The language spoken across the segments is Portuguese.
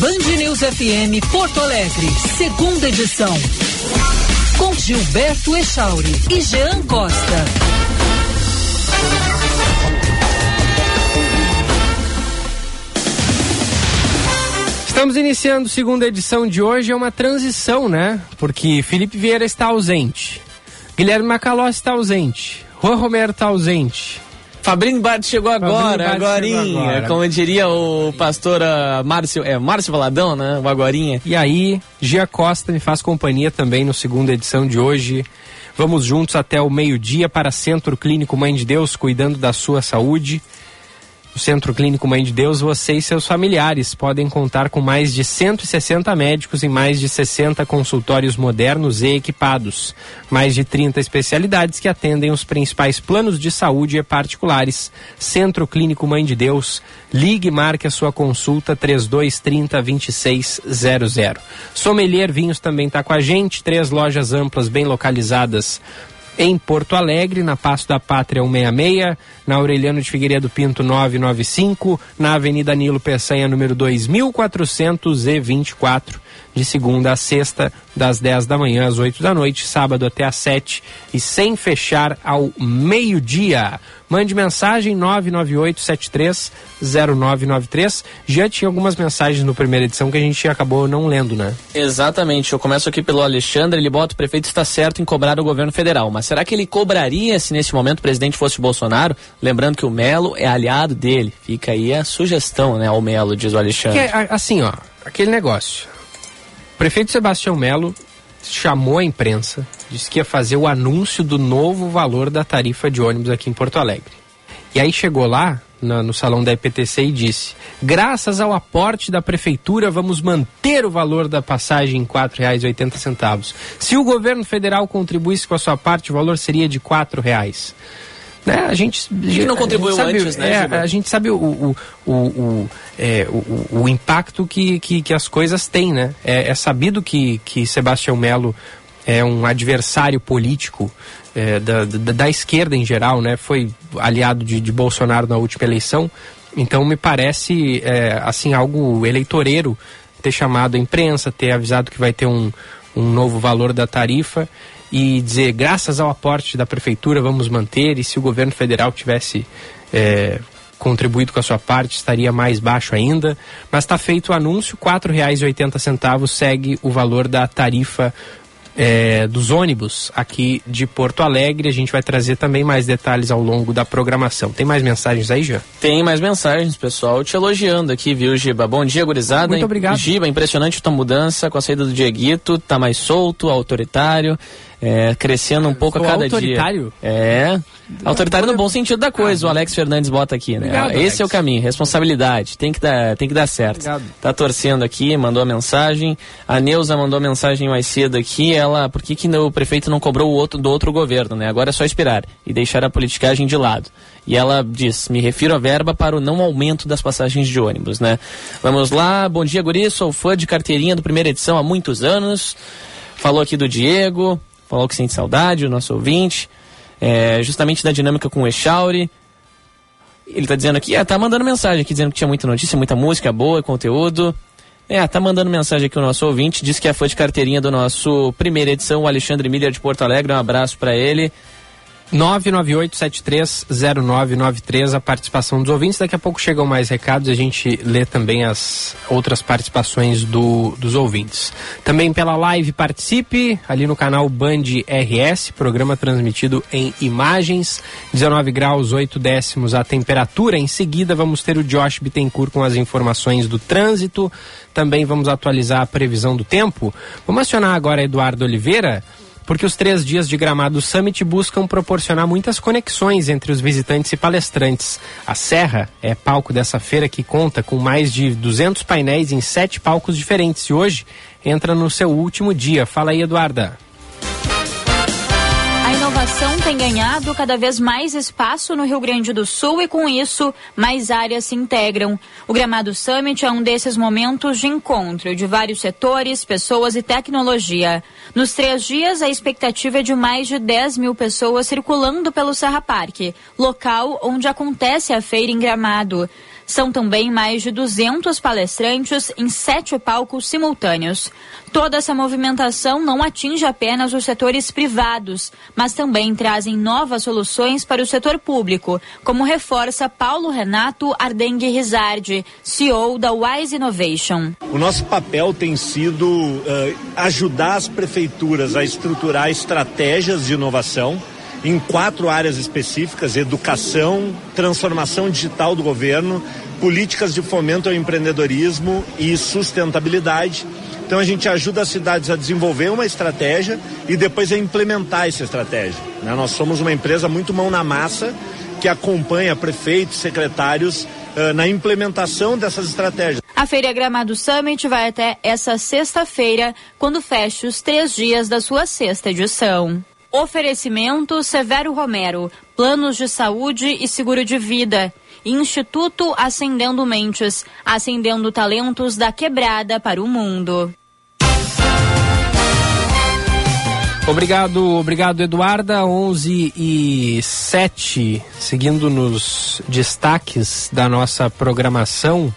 Band News FM Porto Alegre, segunda edição. Com Gilberto Echauri e Jean Costa. Estamos iniciando a segunda edição de hoje, é uma transição, né? Porque Felipe Vieira está ausente, Guilherme Macalós está ausente, Juan Romero está ausente, Fabrício Bart chegou agora, agora, como diria o pastor uh, Márcio, é, Márcio Valadão, né, o agorinha. E aí, Gia Costa me faz companhia também no segunda edição de hoje. Vamos juntos até o meio-dia para Centro Clínico Mãe de Deus, cuidando da sua saúde. No Centro Clínico Mãe de Deus, você e seus familiares podem contar com mais de 160 médicos e mais de 60 consultórios modernos e equipados. Mais de 30 especialidades que atendem os principais planos de saúde particulares. Centro Clínico Mãe de Deus. Ligue e marque a sua consulta 3230 2600. Sommelier Vinhos também está com a gente. Três lojas amplas bem localizadas em Porto Alegre, na Passo da Pátria 166, na Aureliano de Figueiredo Pinto 995, na Avenida Nilo Peçanha número 2424, de segunda a sexta, das 10 da manhã às 8 da noite, sábado até às 7 e sem fechar ao meio-dia. Mande mensagem 998730993. Já tinha algumas mensagens no primeira edição que a gente acabou não lendo, né? Exatamente. Eu começo aqui pelo Alexandre. Ele bota o prefeito está certo em cobrar o governo federal. Mas será que ele cobraria se nesse momento o presidente fosse Bolsonaro? Lembrando que o Melo é aliado dele. Fica aí a sugestão, né, ao Melo, diz o Alexandre. Que, assim, ó, aquele negócio. Prefeito Sebastião Melo chamou a imprensa, disse que ia fazer o anúncio do novo valor da tarifa de ônibus aqui em Porto Alegre. E aí chegou lá, no, no salão da EPTC, e disse: graças ao aporte da prefeitura, vamos manter o valor da passagem em R$ 4,80. Se o governo federal contribuísse com a sua parte, o valor seria de R$ 4,00. Né? A gente, gente não contribuiu sabe, antes, né? É, a gente sabe o, o, o, o, é, o, o impacto que, que, que, as coisas têm, né? É, é sabido que, que Sebastião Melo é um adversário político é, da, da, da, esquerda em geral, né? Foi aliado de, de Bolsonaro na última eleição. Então me parece é, assim algo eleitoreiro ter chamado a imprensa, ter avisado que vai ter um, um novo valor da tarifa e dizer graças ao aporte da prefeitura vamos manter e se o governo federal tivesse é, contribuído com a sua parte estaria mais baixo ainda, mas está feito o anúncio, R$ 4,80 segue o valor da tarifa é, dos ônibus aqui de Porto Alegre. A gente vai trazer também mais detalhes ao longo da programação. Tem mais mensagens aí, Jean? Tem mais mensagens, pessoal, te elogiando aqui, viu, Giba? Bom dia, gurizada. Muito obrigado. Giba, impressionante tua mudança com a saída do Dieguito, tá mais solto, autoritário é, crescendo um pouco Sou a cada autoritário? dia. É. Autoritário no bom sentido da coisa, o Alex Fernandes bota aqui, né? Obrigado, Esse Alex. é o caminho, responsabilidade, tem que dar, tem que dar certo. Obrigado. Tá torcendo aqui, mandou a mensagem. A Neuza mandou a mensagem mais cedo aqui, ela, por que, que o prefeito não cobrou o outro do outro governo, né? Agora é só esperar e deixar a politicagem de lado. E ela diz: me refiro à verba para o não aumento das passagens de ônibus, né? Vamos lá, bom dia, Guri, sou fã de carteirinha do primeira edição há muitos anos. Falou aqui do Diego, falou que sente saudade, o nosso ouvinte, é, justamente da dinâmica com o Echauri. Ele tá dizendo aqui, é, tá mandando mensagem aqui, dizendo que tinha muita notícia, muita música boa, conteúdo. É, tá mandando mensagem aqui o nosso ouvinte, diz que é fã de carteirinha do nosso primeira edição, o Alexandre Miller de Porto Alegre, um abraço para ele. 998730993, a participação dos ouvintes. Daqui a pouco chegam mais recados e a gente lê também as outras participações do, dos ouvintes. Também pela live participe, ali no canal Band RS, programa transmitido em imagens, 19 graus 8 décimos a temperatura. Em seguida vamos ter o Josh Bittencourt com as informações do trânsito. Também vamos atualizar a previsão do tempo. Vamos acionar agora Eduardo Oliveira porque os três dias de Gramado Summit buscam proporcionar muitas conexões entre os visitantes e palestrantes. A Serra é palco dessa feira que conta com mais de 200 painéis em sete palcos diferentes e hoje entra no seu último dia. Fala aí, Eduarda. A inovação tem ganhado cada vez mais espaço no Rio Grande do Sul e, com isso, mais áreas se integram. O Gramado Summit é um desses momentos de encontro de vários setores, pessoas e tecnologia. Nos três dias, a expectativa é de mais de 10 mil pessoas circulando pelo Serra Parque, local onde acontece a feira em Gramado. São também mais de 200 palestrantes em sete palcos simultâneos. Toda essa movimentação não atinge apenas os setores privados, mas também trazem novas soluções para o setor público, como reforça Paulo Renato Ardengue Rizardi, CEO da Wise Innovation. O nosso papel tem sido uh, ajudar as prefeituras a estruturar estratégias de inovação em quatro áreas específicas: educação, transformação digital do governo, políticas de fomento ao empreendedorismo e sustentabilidade. Então a gente ajuda as cidades a desenvolver uma estratégia e depois a implementar essa estratégia. Né? Nós somos uma empresa muito mão na massa que acompanha prefeitos, secretários uh, na implementação dessas estratégias. A Feira Gramado Summit vai até essa sexta-feira, quando fecha os três dias da sua sexta edição. Oferecimento Severo Romero, Planos de Saúde e Seguro de Vida. Instituto Acendendo Mentes, acendendo talentos da quebrada para o mundo. Obrigado, obrigado Eduarda. 11 e 7, seguindo nos destaques da nossa programação.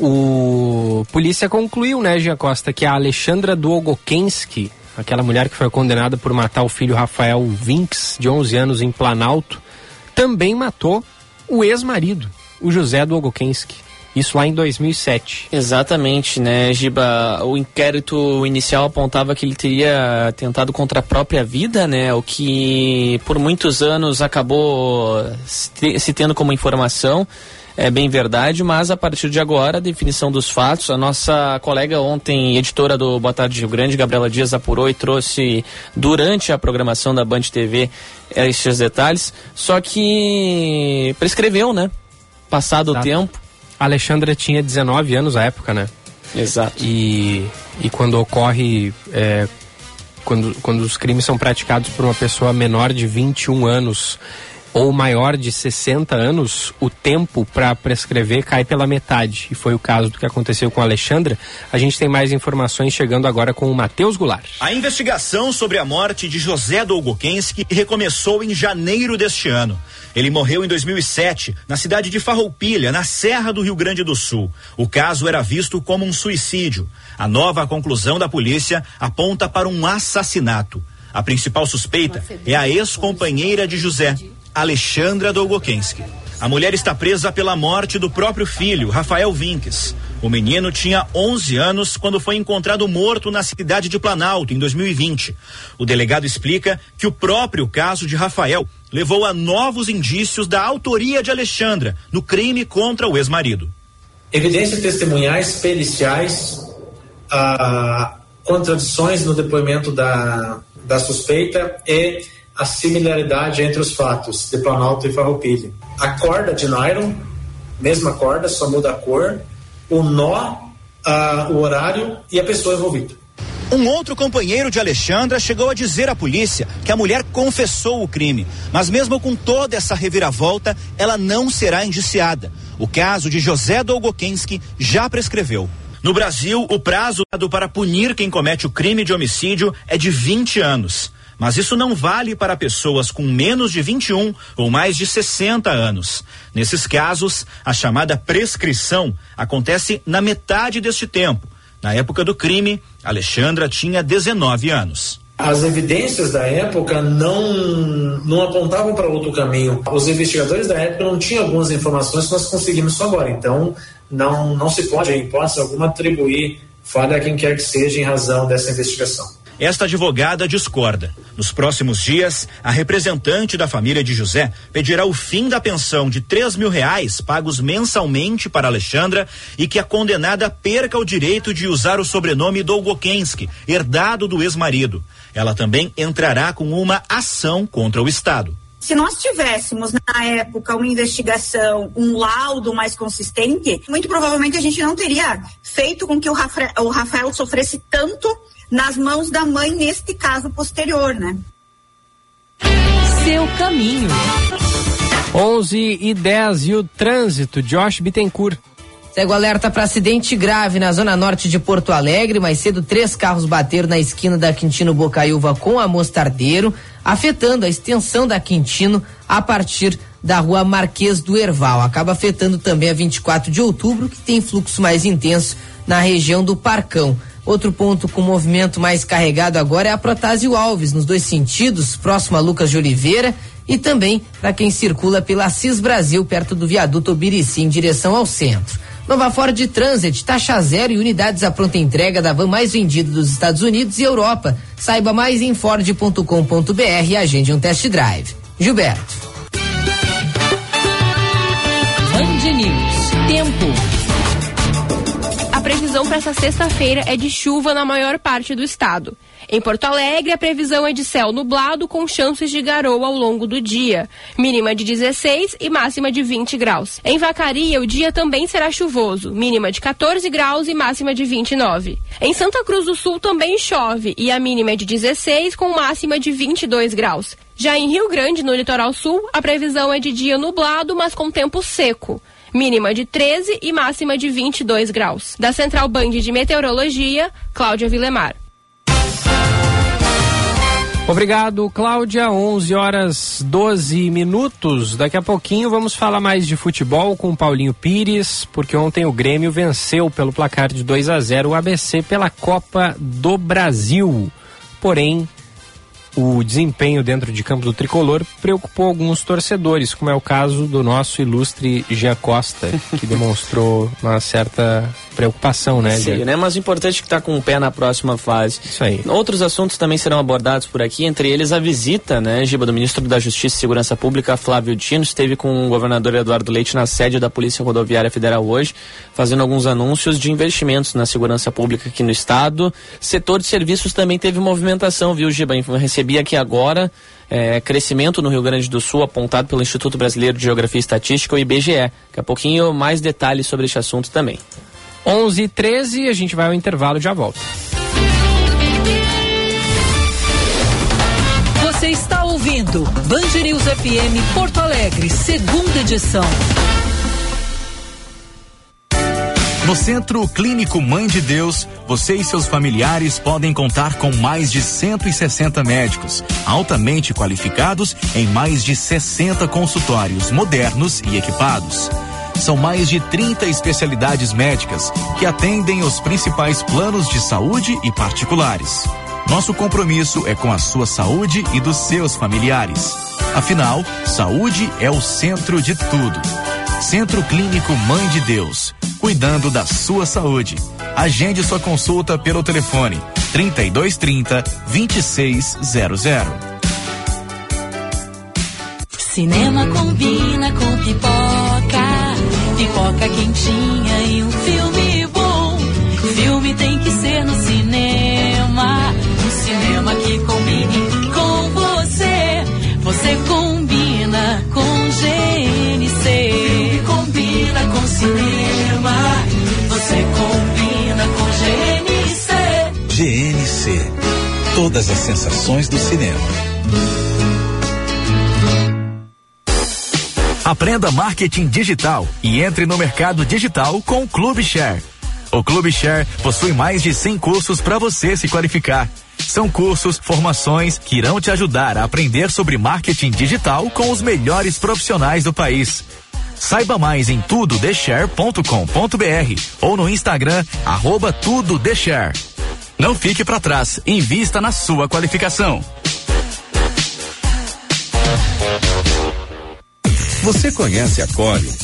O polícia concluiu, né, Gia Costa, que a Alexandra Długokensky, aquela mulher que foi condenada por matar o filho Rafael Vinks, de 11 anos, em Planalto, também matou o ex-marido, o José Długokensky. Isso lá em 2007. Exatamente, né, Giba? O inquérito inicial apontava que ele teria tentado contra a própria vida, né? O que por muitos anos acabou se tendo como informação é bem verdade, mas a partir de agora, a definição dos fatos, a nossa colega ontem, editora do Boa Tarde Rio Grande, Gabriela Dias, apurou e trouxe durante a programação da Band TV esses detalhes, só que prescreveu, né? Passado Exato. o tempo. A Alexandra tinha 19 anos à época, né? Exato. E, e quando ocorre. É, quando, quando os crimes são praticados por uma pessoa menor de 21 anos ou maior de 60 anos, o tempo para prescrever cai pela metade. E foi o caso do que aconteceu com a Alexandra. A gente tem mais informações chegando agora com o Matheus Goulart. A investigação sobre a morte de José Dolgokenski recomeçou em janeiro deste ano. Ele morreu em 2007, na cidade de Farroupilha, na Serra do Rio Grande do Sul. O caso era visto como um suicídio. A nova conclusão da polícia aponta para um assassinato. A principal suspeita é a ex-companheira de José, Alexandra Dolgokenski. A mulher está presa pela morte do próprio filho, Rafael Vinques. O menino tinha 11 anos quando foi encontrado morto na cidade de Planalto, em 2020. O delegado explica que o próprio caso de Rafael levou a novos indícios da autoria de Alexandra no crime contra o ex-marido. Evidências testemunhais periciais, ah, contradições no depoimento da, da suspeita e a similaridade entre os fatos de Planalto e Farroupilha. A corda de nylon, mesma corda, só muda a cor, o nó, a, o horário e a pessoa envolvida. Um outro companheiro de Alexandra chegou a dizer à polícia que a mulher confessou o crime, mas mesmo com toda essa reviravolta, ela não será indiciada. O caso de José Dolgokenski já prescreveu. No Brasil, o prazo para punir quem comete o crime de homicídio é de 20 anos. Mas isso não vale para pessoas com menos de 21 ou mais de 60 anos. Nesses casos, a chamada prescrição acontece na metade deste tempo. Na época do crime, Alexandra tinha 19 anos. As evidências da época não, não apontavam para outro caminho. Os investigadores da época não tinham algumas informações que nós conseguimos só agora. Então, não, não se pode, em hipótese alguma, atribuir falha a quem quer que seja em razão dessa investigação. Esta advogada discorda. Nos próximos dias, a representante da família de José pedirá o fim da pensão de três mil reais pagos mensalmente para Alexandra e que a condenada perca o direito de usar o sobrenome Dolgokenski, herdado do ex-marido. Ela também entrará com uma ação contra o Estado. Se nós tivéssemos na época uma investigação, um laudo mais consistente, muito provavelmente a gente não teria feito com que o Rafael, o Rafael sofresse tanto nas mãos da mãe neste caso posterior, né? Seu caminho. 11 e 10 e o trânsito, Josh Bittencourt. Segue o alerta para acidente grave na zona norte de Porto Alegre. Mais cedo, três carros bateram na esquina da Quintino Bocaiúva com a Mostardeiro, afetando a extensão da Quintino a partir da rua Marquês do Erval. Acaba afetando também a 24 de outubro, que tem fluxo mais intenso na região do Parcão. Outro ponto com movimento mais carregado agora é a Protásio Alves, nos dois sentidos, próximo a Lucas de Oliveira e também para quem circula pela Cis Brasil, perto do viaduto Obirici, em direção ao centro. Nova Ford Transit, taxa zero e unidades à pronta entrega da van mais vendida dos Estados Unidos e Europa. Saiba mais em ford.com.br e agende um test drive. Gilberto. Band News. Tempo previsão para essa sexta-feira é de chuva na maior parte do estado. Em Porto Alegre, a previsão é de céu nublado com chances de garoa ao longo do dia, mínima de 16 e máxima de 20 graus. Em Vacaria, o dia também será chuvoso, mínima de 14 graus e máxima de 29. Em Santa Cruz do Sul também chove e a mínima é de 16 com máxima de 22 graus. Já em Rio Grande, no litoral sul, a previsão é de dia nublado, mas com tempo seco mínima de 13 e máxima de 22 graus. Da Central Band de Meteorologia, Cláudia Vilemar. Obrigado, Cláudia. 11 horas 12 minutos. Daqui a pouquinho vamos falar mais de futebol com Paulinho Pires, porque ontem o Grêmio venceu pelo placar de 2 a 0 o ABC pela Copa do Brasil. Porém, o desempenho dentro de campo do tricolor preocupou alguns torcedores, como é o caso do nosso ilustre Gia Costa, que demonstrou uma certa preocupação, né? Sim, né? Mas o importante é que está com o pé na próxima fase. Isso aí. Outros assuntos também serão abordados por aqui, entre eles a visita, né, Giba, do ministro da Justiça e Segurança Pública, Flávio Dino, esteve com o governador Eduardo Leite na sede da Polícia Rodoviária Federal hoje, fazendo alguns anúncios de investimentos na segurança pública aqui no estado. Setor de serviços também teve movimentação, viu, Giba? Recebi aqui agora é, crescimento no Rio Grande do Sul, apontado pelo Instituto Brasileiro de Geografia e Estatística, o IBGE. Daqui a pouquinho mais detalhes sobre este assunto também. 11 e 13 a gente vai ao intervalo e já volta. Você está ouvindo Band News FM Porto Alegre, segunda edição. No Centro Clínico Mãe de Deus, você e seus familiares podem contar com mais de 160 médicos, altamente qualificados em mais de 60 consultórios modernos e equipados. São mais de 30 especialidades médicas que atendem os principais planos de saúde e particulares. Nosso compromisso é com a sua saúde e dos seus familiares. Afinal, saúde é o centro de tudo. Centro Clínico Mãe de Deus, cuidando da sua saúde. Agende sua consulta pelo telefone 3230 2600. Cinema combina com pipoca, todas as sensações do cinema. Aprenda marketing digital e entre no mercado digital com o Clube Share. O Clube Share possui mais de 100 cursos para você se qualificar. São cursos, formações que irão te ajudar a aprender sobre marketing digital com os melhores profissionais do país. Saiba mais em tudodeshare.com.br ou no Instagram arroba tudodeshare. Não fique para trás, invista na sua qualificação. Você conhece a Corium?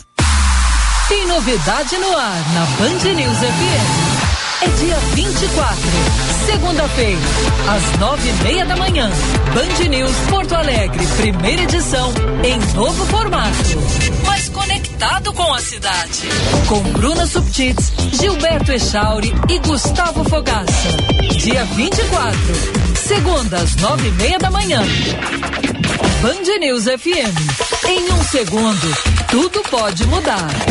Novidade no ar na Band News FM. é dia 24, segunda-feira, às nove e meia da manhã. Band News Porto Alegre, primeira edição, em novo formato. Mas conectado com a cidade. Com Bruna Subtits, Gilberto Echauri e Gustavo Fogaça. Dia 24, segunda, às nove e meia da manhã. Band News FM. Em um segundo, tudo pode mudar.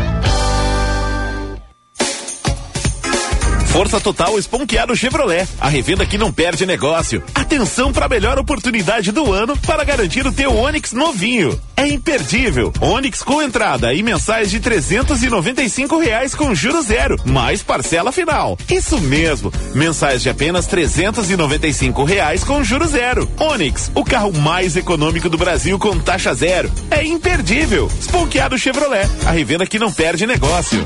Força Total Esponqueado Chevrolet, a revenda que não perde negócio. Atenção para a melhor oportunidade do ano para garantir o teu Onix novinho. É imperdível. Onix com entrada e mensais de trezentos e noventa e cinco reais com juros zero, mais parcela final. Isso mesmo, mensais de apenas trezentos e noventa e cinco reais com juros zero. Onix, o carro mais econômico do Brasil com taxa zero. É imperdível. Esponqueado Chevrolet, a revenda que não perde negócio.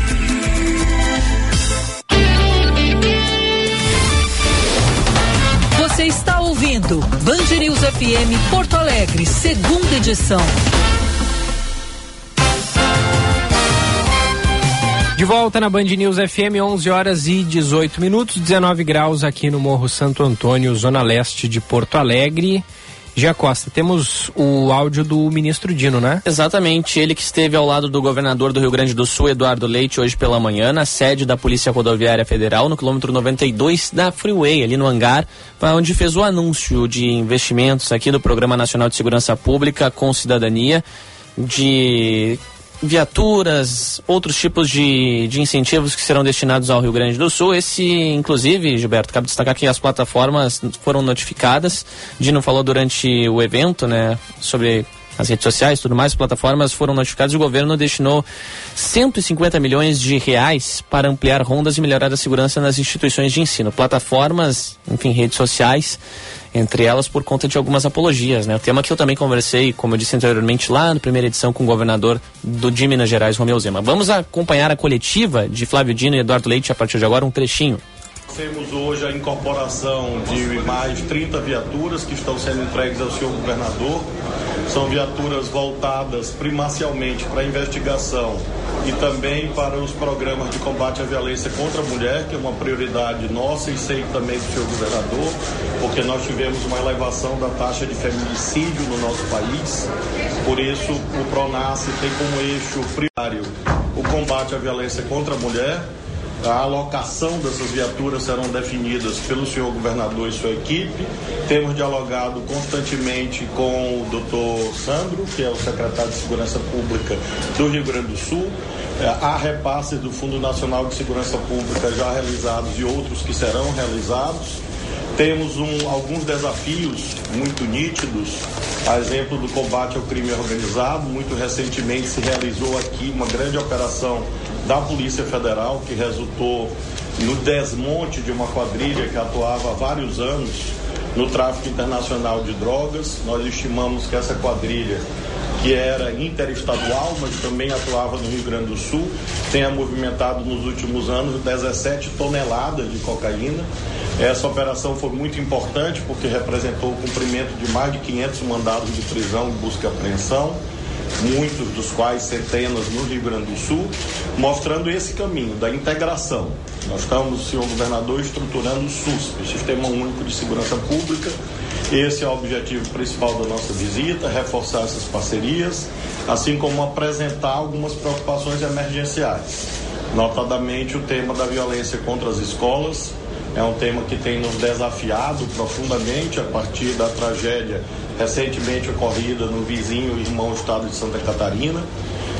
Ouvindo Band News FM Porto Alegre, segunda edição. De volta na Band News FM, 11 horas e 18 minutos, 19 graus aqui no Morro Santo Antônio, zona leste de Porto Alegre. Gia Costa, temos o áudio do ministro Dino, né? Exatamente, ele que esteve ao lado do governador do Rio Grande do Sul, Eduardo Leite, hoje pela manhã, na sede da Polícia Rodoviária Federal, no quilômetro 92 da Freeway, ali no hangar, onde fez o anúncio de investimentos aqui do Programa Nacional de Segurança Pública com Cidadania, de viaturas, outros tipos de, de incentivos que serão destinados ao Rio Grande do Sul. Esse, inclusive, Gilberto, cabe destacar que as plataformas foram notificadas. Dino falou durante o evento, né, sobre as redes sociais tudo mais, as plataformas foram notificadas e o governo destinou 150 milhões de reais para ampliar rondas e melhorar a segurança nas instituições de ensino. Plataformas, enfim, redes sociais, entre elas por conta de algumas apologias, né? O tema que eu também conversei, como eu disse anteriormente, lá na primeira edição com o governador do de Minas Gerais, Romeu Zema. Vamos acompanhar a coletiva de Flávio Dino e Eduardo Leite a partir de agora, um trechinho. Temos hoje a incorporação de mais 30 viaturas que estão sendo entregues ao senhor governador. São viaturas voltadas primacialmente para a investigação e também para os programas de combate à violência contra a mulher, que é uma prioridade nossa e sei também do senhor governador, porque nós tivemos uma elevação da taxa de feminicídio no nosso país. Por isso, o PRONASSE tem como eixo primário o combate à violência contra a mulher a alocação dessas viaturas serão definidas pelo senhor governador e sua equipe. Temos dialogado constantemente com o doutor Sandro, que é o secretário de Segurança Pública do Rio Grande do Sul. É, há repasses do Fundo Nacional de Segurança Pública já realizados e outros que serão realizados. Temos um, alguns desafios muito nítidos, a exemplo do combate ao crime organizado. Muito recentemente se realizou aqui uma grande operação da Polícia Federal que resultou no desmonte de uma quadrilha que atuava há vários anos no tráfico internacional de drogas. Nós estimamos que essa quadrilha que era interestadual, mas também atuava no Rio Grande do Sul, tenha movimentado nos últimos anos 17 toneladas de cocaína. Essa operação foi muito importante porque representou o cumprimento de mais de 500 mandados de prisão e busca e apreensão, muitos dos quais centenas no Rio Grande do Sul, mostrando esse caminho da integração. Nós estamos, senhor governador, estruturando o SUSP, Sistema Único de Segurança Pública. Esse é o objetivo principal da nossa visita, reforçar essas parcerias, assim como apresentar algumas preocupações emergenciais, notadamente o tema da violência contra as escolas, é um tema que tem nos desafiado profundamente a partir da tragédia recentemente ocorrida no vizinho irmão estado de Santa Catarina.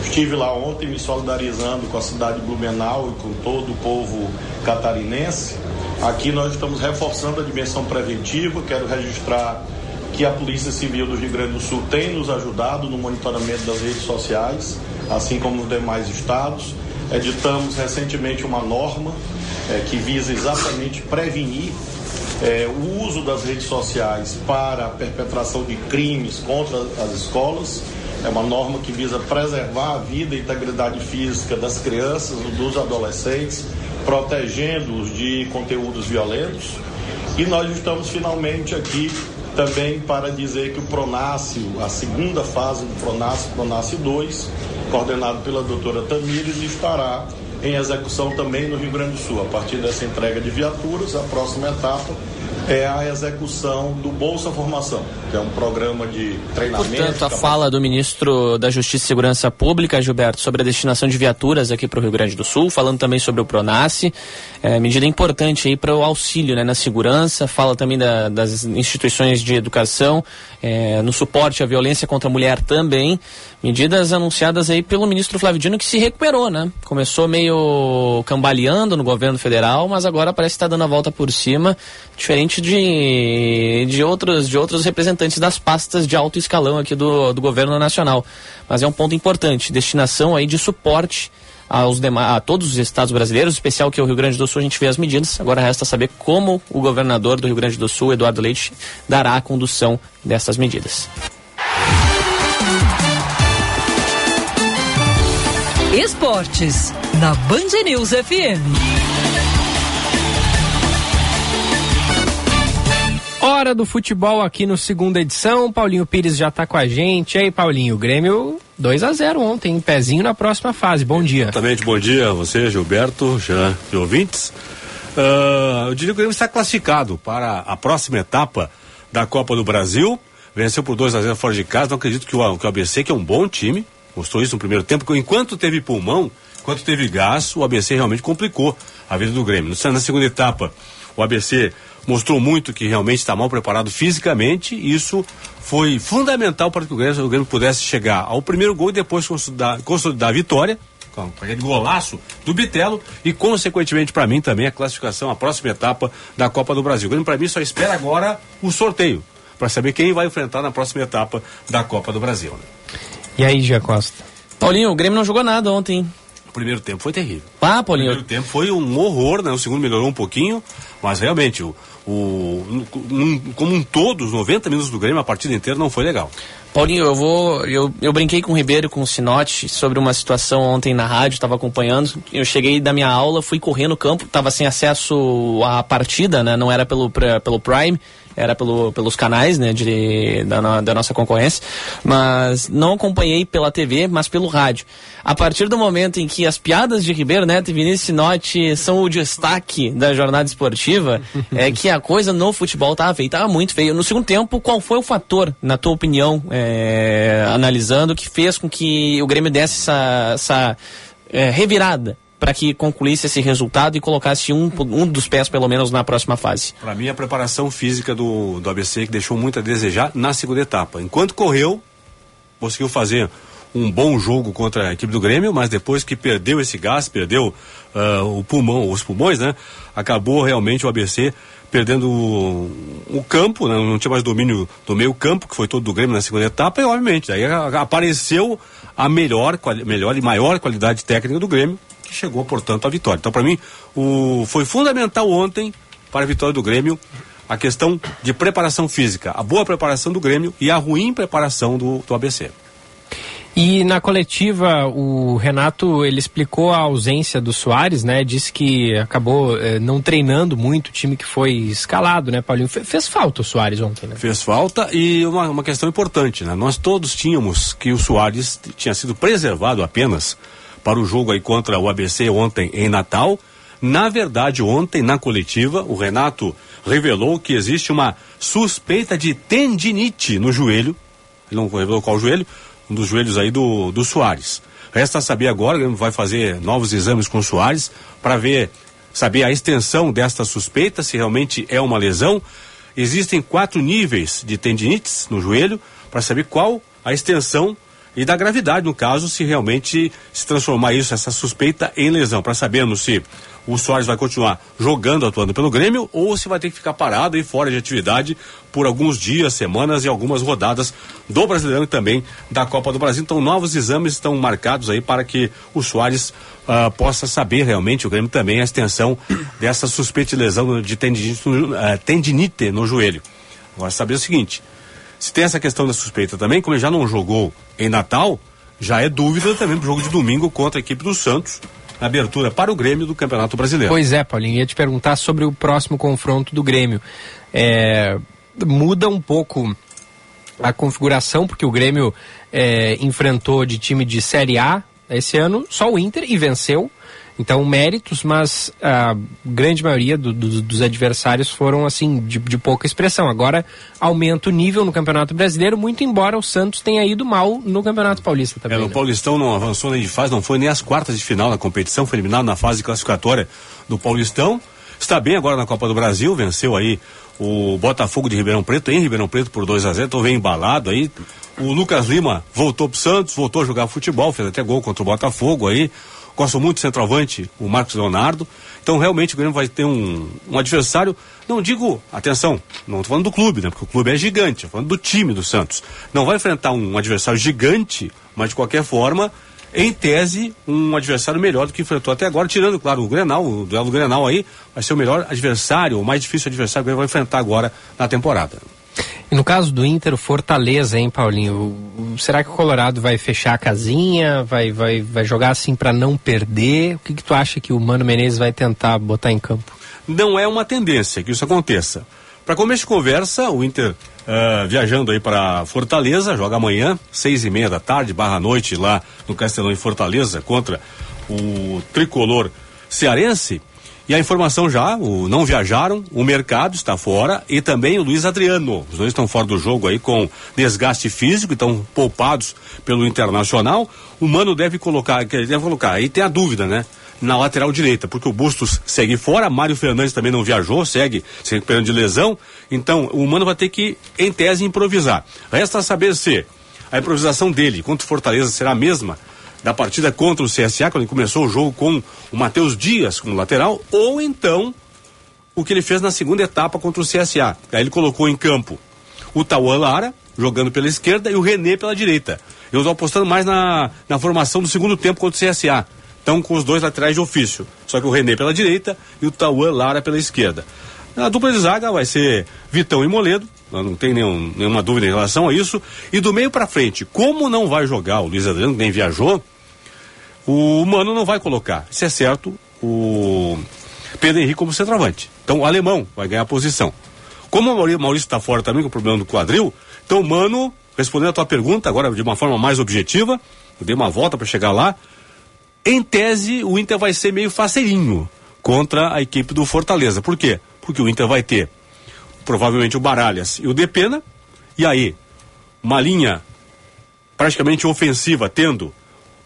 Estive lá ontem me solidarizando com a cidade de Blumenau e com todo o povo catarinense. Aqui nós estamos reforçando a dimensão preventiva. Quero registrar que a Polícia Civil do Rio Grande do Sul tem nos ajudado no monitoramento das redes sociais, assim como nos demais estados. Editamos recentemente uma norma é, que visa exatamente prevenir é, o uso das redes sociais para a perpetração de crimes contra as escolas. É uma norma que visa preservar a vida e integridade física das crianças, dos adolescentes, protegendo-os de conteúdos violentos. E nós estamos finalmente aqui também para dizer que o Pronácio, a segunda fase do Pronácio, Pronácio 2, coordenado pela doutora Tamires, estará em execução também no Rio Grande do Sul. A partir dessa entrega de viaturas, a próxima etapa é a execução do Bolsa Formação, que é um programa de treinamento. Portanto, a fala do ministro da Justiça e Segurança Pública, Gilberto, sobre a destinação de viaturas aqui para o Rio Grande do Sul, falando também sobre o Pronace, é, medida importante aí para o auxílio né, na segurança, fala também da, das instituições de educação, é, no suporte à violência contra a mulher também, medidas anunciadas aí pelo ministro Flávio Dino que se recuperou, né? Começou meio cambaleando no governo federal, mas agora parece estar tá dando a volta por cima, diferente de, de, outros, de outros representantes das pastas de alto escalão aqui do, do governo nacional. Mas é um ponto importante, destinação aí de suporte aos a todos os estados brasileiros, especial que é o Rio Grande do Sul, a gente vê as medidas. Agora resta saber como o governador do Rio Grande do Sul, Eduardo Leite, dará a condução dessas medidas. Esportes, na Band News FM. Hora do futebol aqui no segunda edição. Paulinho Pires já está com a gente. E aí, Paulinho, o Grêmio 2 a 0 ontem, pezinho na próxima fase. Bom dia. Exatamente, bom dia a você, Gilberto, Jean e ouvintes. Uh, eu diria que o Grêmio está classificado para a próxima etapa da Copa do Brasil. Venceu por 2 a 0 fora de casa. Não acredito que o, que o ABC, que é um bom time, mostrou isso no primeiro tempo, porque enquanto teve pulmão, enquanto teve gás, o ABC realmente complicou a vida do Grêmio. Na segunda etapa, o ABC mostrou muito que realmente está mal preparado fisicamente, e isso foi fundamental para que o Grêmio, o Grêmio pudesse chegar ao primeiro gol e depois consolidar, consolidar a vitória com aquele golaço do Bitelo e, consequentemente, para mim também a classificação, a próxima etapa da Copa do Brasil. O Grêmio, para mim, só espera agora o sorteio para saber quem vai enfrentar na próxima etapa da Copa do Brasil. Né? E aí, Gia Costa? Paulinho, o Grêmio não jogou nada ontem. O primeiro tempo foi terrível. Ah, Paulinho. O primeiro tempo foi um horror, né? O segundo melhorou um pouquinho, mas realmente o, o, um, como um todo, os 90 minutos do Grêmio, a partida inteira não foi legal. Paulinho, eu vou. Eu, eu brinquei com o Ribeiro com o Sinote sobre uma situação ontem na rádio, estava acompanhando. Eu cheguei da minha aula, fui correr no campo, estava sem acesso à partida, né? Não era pelo, pra, pelo Prime era pelo, pelos canais né, de, da, da, nossa concorrência, mas não acompanhei pela TV, mas pelo rádio. A partir do momento em que as piadas de Ribeiro Neto e Vinícius Sinotti são o destaque da jornada esportiva, é que a coisa no futebol estava feia, estava muito feio. No segundo tempo, qual foi o fator, na tua opinião, é, analisando, que fez com que o Grêmio desse essa, essa é, revirada para que concluísse esse resultado e colocasse um, um dos pés, pelo menos, na próxima fase? Para mim, a preparação física do, do ABC que deixou muito a desejar na segunda etapa. Enquanto correu, conseguiu fazer um bom jogo contra a equipe do Grêmio, mas depois que perdeu esse gás, perdeu uh, o pulmão, os pulmões, né? Acabou realmente o ABC perdendo o, o campo, né? não tinha mais domínio do meio campo, que foi todo do Grêmio na segunda etapa, e obviamente, daí apareceu a melhor, melhor e maior qualidade técnica do Grêmio, que chegou, portanto, à vitória. Então, para mim, o, foi fundamental ontem para a vitória do Grêmio a questão de preparação física, a boa preparação do Grêmio e a ruim preparação do, do ABC. E na coletiva, o Renato ele explicou a ausência do Soares, né? Disse que acabou eh, não treinando muito o time que foi escalado, né, Paulinho? Fe- fez falta o Soares ontem, né? Fez falta e uma, uma questão importante, né? Nós todos tínhamos que o Soares tinha sido preservado apenas para o jogo aí contra o ABC ontem em Natal. Na verdade, ontem, na coletiva, o Renato revelou que existe uma suspeita de tendinite no joelho. Ele não revelou qual joelho, um dos joelhos aí do, do Soares. Resta saber agora, vai fazer novos exames com o Soares para ver, saber a extensão desta suspeita, se realmente é uma lesão. Existem quatro níveis de tendinites no joelho para saber qual a extensão e da gravidade, no caso, se realmente se transformar isso, essa suspeita, em lesão, para sabermos se o Soares vai continuar jogando, atuando pelo Grêmio, ou se vai ter que ficar parado e fora de atividade por alguns dias, semanas e algumas rodadas do Brasileirão e também da Copa do Brasil. Então, novos exames estão marcados aí para que o Soares ah, possa saber realmente, o Grêmio também, a extensão dessa suspeita de lesão de tendinite ah, tendinite no joelho. Agora, saber o seguinte: se tem essa questão da suspeita também, como ele já não jogou em Natal, já é dúvida também pro jogo de domingo contra a equipe do Santos, na abertura para o Grêmio do Campeonato Brasileiro. Pois é, Paulinho, ia te perguntar sobre o próximo confronto do Grêmio. É, muda um pouco a configuração, porque o Grêmio é, enfrentou de time de Série A esse ano só o Inter e venceu. Então, méritos, mas a grande maioria do- do- dos adversários foram, assim, de, de pouca expressão. Agora, aumenta o nível no Campeonato Brasileiro, muito embora o Santos tenha ido mal no Campeonato Paulista também. É, o né? Paulistão não avançou nem de fase, não foi nem às quartas de final na competição, foi eliminado na fase classificatória do Paulistão. Está bem agora na Copa do Brasil, venceu aí o Botafogo de Ribeirão Preto, em Ribeirão Preto por 2 a 0 tô bem embalado aí. O Lucas Lima voltou pro Santos, voltou a jogar futebol, fez até gol contra o Botafogo aí. Gosto muito do centroavante, o Marcos Leonardo. Então, realmente, o Grêmio vai ter um, um adversário. Não digo, atenção, não estou falando do clube, né? Porque o clube é gigante, estou falando do time do Santos. Não vai enfrentar um adversário gigante, mas de qualquer forma, em tese, um adversário melhor do que enfrentou até agora, tirando, claro, o Grenal, o duelo do Grenal aí, vai ser o melhor adversário, o mais difícil adversário que o Grêmio vai enfrentar agora na temporada. E no caso do Inter, o Fortaleza, hein, Paulinho? Será que o Colorado vai fechar a casinha? Vai, vai, vai jogar assim para não perder? O que, que tu acha que o Mano Menezes vai tentar botar em campo? não é uma tendência que isso aconteça. Para começo de conversa, o Inter ah, viajando aí para Fortaleza, joga amanhã, seis e meia da tarde, barra noite, lá no Castelão em Fortaleza, contra o tricolor cearense. E a informação já, o não viajaram, o mercado está fora e também o Luiz Adriano. Os dois estão fora do jogo aí com desgaste físico, estão poupados pelo Internacional. O Mano deve colocar, deve colocar, aí tem a dúvida, né? Na lateral direita, porque o Bustos segue fora, Mário Fernandes também não viajou, segue se recuperando de lesão. Então, o Mano vai ter que, em tese, improvisar. Resta saber se a improvisação dele contra o Fortaleza será a mesma da partida contra o CSA, quando ele começou o jogo com o Matheus Dias como lateral, ou então o que ele fez na segunda etapa contra o CSA. Aí ele colocou em campo o Tauan Lara, jogando pela esquerda, e o René pela direita. Eu estou apostando mais na, na formação do segundo tempo contra o CSA. Então, com os dois laterais de ofício. Só que o René pela direita e o Tauan Lara pela esquerda. A dupla de zaga vai ser Vitão e Moledo, não tem nenhum- nenhuma dúvida em relação a isso. E do meio para frente, como não vai jogar o Luiz Adriano, que nem viajou, o Mano não vai colocar. Isso é certo, o Pedro Henrique como centroavante. Então o alemão vai ganhar a posição. Como o Maurício está fora também com o problema do quadril, então o Mano, respondendo a tua pergunta, agora de uma forma mais objetiva, eu dei uma volta para chegar lá. Em tese, o Inter vai ser meio faceirinho contra a equipe do Fortaleza. Por quê? Porque o Inter vai ter provavelmente o Baralhas e o Depena, e aí uma linha praticamente ofensiva, tendo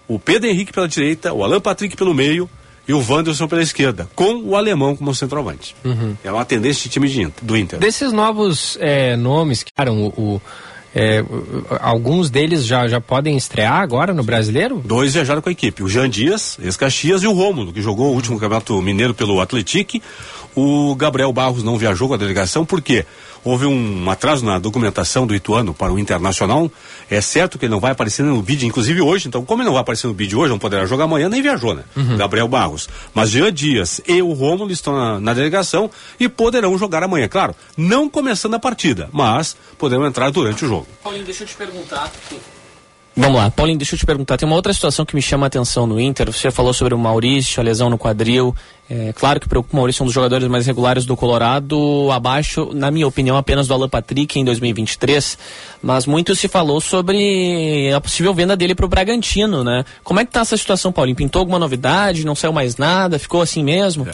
o Pedro Henrique pela direita, o Alan Patrick pelo meio e o Wanderson pela esquerda, com o alemão como centroavante. É uma tendência de time de Inter- do Inter. Desses novos é, nomes que eram o, o- é, alguns deles já, já podem estrear agora no brasileiro? Dois viajaram com a equipe, o Jean Dias, ex-Caxias, e o Rômulo, que jogou o último campeonato mineiro pelo Atletique. O Gabriel Barros não viajou com a delegação, por quê? Houve um atraso na documentação do Ituano para o Internacional. É certo que ele não vai aparecer no vídeo, inclusive hoje, então, como ele não vai aparecer no vídeo hoje, não poderá jogar amanhã, nem viajou, né? Gabriel Barros. Mas Jean Dias e o Rômulo estão na, na delegação e poderão jogar amanhã. Claro, não começando a partida, mas poderão entrar durante o jogo. Paulinho, deixa eu te perguntar. Vamos lá, Paulinho, deixa eu te perguntar. Tem uma outra situação que me chama a atenção no Inter. Você falou sobre o Maurício, a lesão no quadril. É claro que preocupa o Maurício, é um dos jogadores mais regulares do Colorado, abaixo, na minha opinião, apenas do Alan Patrick em 2023. Mas muito se falou sobre a possível venda dele para o Bragantino, né? Como é que tá essa situação, Paulinho? Pintou alguma novidade? Não saiu mais nada? Ficou assim mesmo?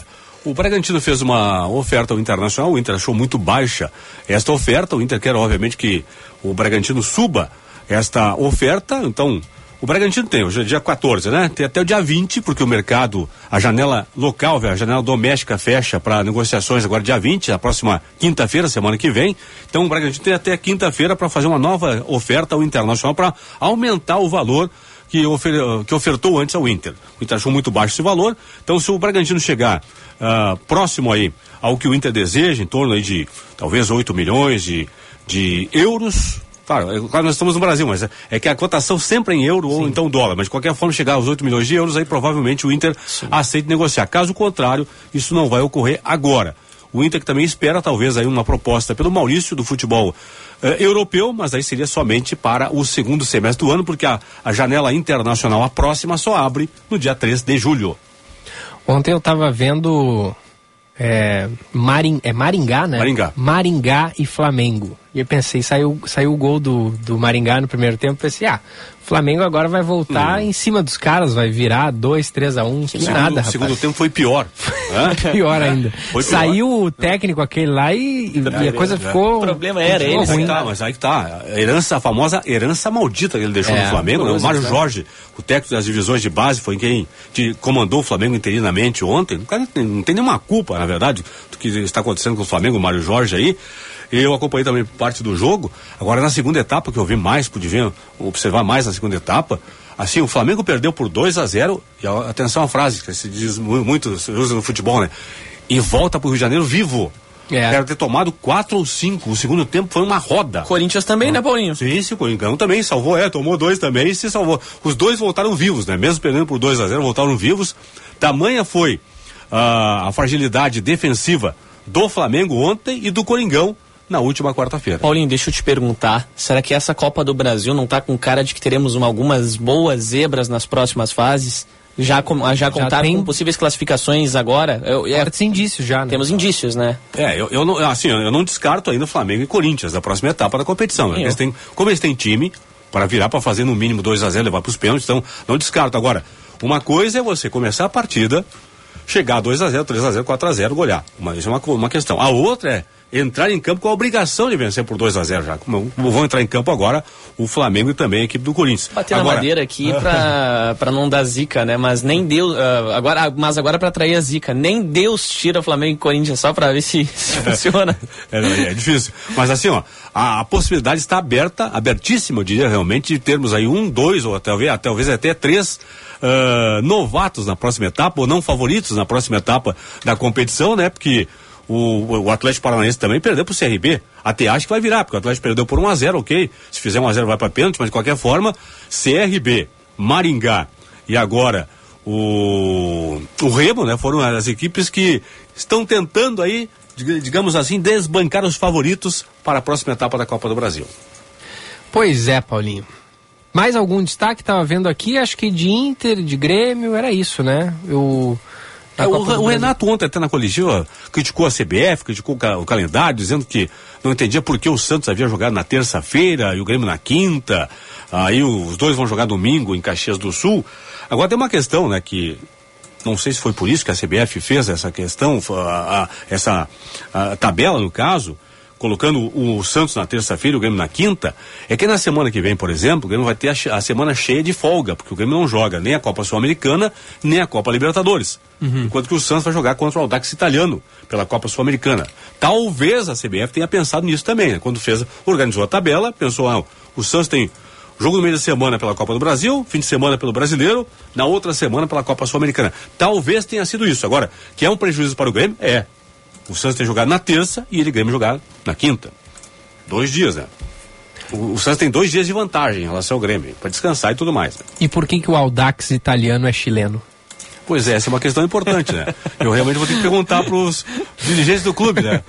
O Bragantino fez uma oferta ao Internacional, o Inter achou muito baixa esta oferta, o Inter quer obviamente que o Bragantino suba esta oferta, então o Bragantino tem, hoje é dia 14, né? Tem até o dia 20, porque o mercado, a janela local, a janela doméstica fecha para negociações agora dia 20, na próxima quinta-feira, semana que vem. Então o Bragantino tem até quinta-feira para fazer uma nova oferta ao Internacional para aumentar o valor que, ofer que ofertou antes ao Inter. O Inter achou muito baixo esse valor, então se o Bragantino chegar uh, próximo aí ao que o Inter deseja, em torno aí de talvez 8 milhões de, de euros, Claro, é, claro, nós estamos no Brasil, mas é, é que a cotação sempre é em euro Sim. ou então dólar. Mas de qualquer forma, chegar aos 8 milhões de euros, aí provavelmente o Inter Sim. aceite negociar. Caso contrário, isso não vai ocorrer agora. O Inter que também espera talvez aí uma proposta pelo Maurício do futebol eh, europeu, mas aí seria somente para o segundo semestre do ano, porque a, a janela internacional, a próxima, só abre no dia 3 de julho. Ontem eu estava vendo é, Maring, é Maringá, né? Maringá. Maringá e Flamengo. E eu pensei, saiu, saiu o gol do, do Maringá no primeiro tempo, pensei, ah, Flamengo agora vai voltar hum. em cima dos caras, vai virar 2, 3 a 1 um, que segundo, nada, rapaz. O segundo tempo foi pior. pior ainda. Foi pior. Saiu o técnico aquele lá e, e a coisa ficou... O problema era ele. Ruim. Tá, mas aí tá, a herança, a famosa herança maldita que ele deixou é, no Flamengo, né? O Mário Jorge, o técnico das divisões de base, foi quem te comandou o Flamengo interinamente ontem. O cara não tem nenhuma culpa, na verdade, do que está acontecendo com o Flamengo, o Mário Jorge aí. Eu acompanhei também parte do jogo. Agora, na segunda etapa, que eu vi mais, pude ver, observar mais na segunda etapa, assim, o Flamengo perdeu por 2 a 0 e atenção à frase que se diz muito, se usa no futebol, né? E volta para o Rio de Janeiro vivo. É. Era ter tomado quatro ou cinco. O segundo tempo foi uma roda. Corinthians também, ah. né, Paulinho? Sim, sim, o Corinthians também salvou, é, tomou dois também e se salvou. Os dois voltaram vivos, né? Mesmo perdendo por 2 a 0 voltaram vivos. Tamanha foi uh, a fragilidade defensiva do Flamengo ontem e do Coringão na última quarta-feira. Paulinho, deixa eu te perguntar, será que essa Copa do Brasil não está com cara de que teremos uma, algumas boas zebras nas próximas fases? Já, com, já, já contaram tem... com possíveis classificações agora? Eu, é, indícios já, né? Temos indícios, né? É, eu, eu não, assim, eu não descarto ainda Flamengo e Corinthians da próxima etapa da competição. Eles têm, como eles têm time para virar para fazer no mínimo 2 a 0 levar para os pênaltis, então não descarto. Agora, uma coisa é você começar a partida, chegar a 2 a 0 3 a 0 4 a 0 golear. Uma, isso é uma, uma questão. A outra é entrar em campo com a obrigação de vencer por 2 a 0 já. Como vão entrar em campo agora o Flamengo e também a equipe do Corinthians. Bater agora, na madeira aqui para não dar zica, né? Mas nem Deus, uh, agora, mas agora para atrair a zica, nem Deus tira Flamengo e Corinthians só para ver se, se funciona. É, é, difícil. Mas assim, ó, a, a, possibilidade está aberta, abertíssima, eu diria realmente, de termos aí um, dois ou talvez, talvez até três uh, novatos na próxima etapa, ou não favoritos na próxima etapa da competição, né? Porque o, o Atlético Paranaense também perdeu pro CRB. Até acho que vai virar, porque o Atlético perdeu por 1 a 0 ok. Se fizer 1 a 0 vai para pênalti, mas de qualquer forma, CRB, Maringá e agora o, o Remo, né? Foram as equipes que estão tentando aí, digamos assim, desbancar os favoritos para a próxima etapa da Copa do Brasil. Pois é, Paulinho. Mais algum destaque? Estava vendo aqui, acho que de Inter, de Grêmio, era isso, né? Eu é, o, o Renato ontem até na coletiva criticou a CBF, criticou o calendário, dizendo que não entendia por que o Santos havia jogado na terça-feira e o Grêmio na quinta. Aí os dois vão jogar domingo em Caxias do Sul. Agora tem uma questão, né, que não sei se foi por isso que a CBF fez essa questão, a, a, essa a tabela no caso, colocando o Santos na terça-feira e o Grêmio na quinta, é que na semana que vem, por exemplo, o Grêmio vai ter a, a semana cheia de folga, porque o Grêmio não joga nem a Copa Sul-Americana, nem a Copa Libertadores. Uhum. Enquanto que o Santos vai jogar contra o Audax italiano pela Copa Sul-Americana. Talvez a CBF tenha pensado nisso também, né? Quando fez, organizou a tabela, pensou, ah, o Santos tem jogo no meio da semana pela Copa do Brasil, fim de semana pelo Brasileiro, na outra semana pela Copa Sul-Americana. Talvez tenha sido isso. Agora, que é um prejuízo para o Grêmio? É. O Santos tem jogado na terça e ele Grêmio jogar na quinta. Dois dias, né? O, o Santos tem dois dias de vantagem em relação ao Grêmio, para descansar e tudo mais. Né? E por que, que o Audax italiano é chileno? Pois é, essa é uma questão importante, né? Eu realmente vou ter que perguntar para os dirigentes do clube, né?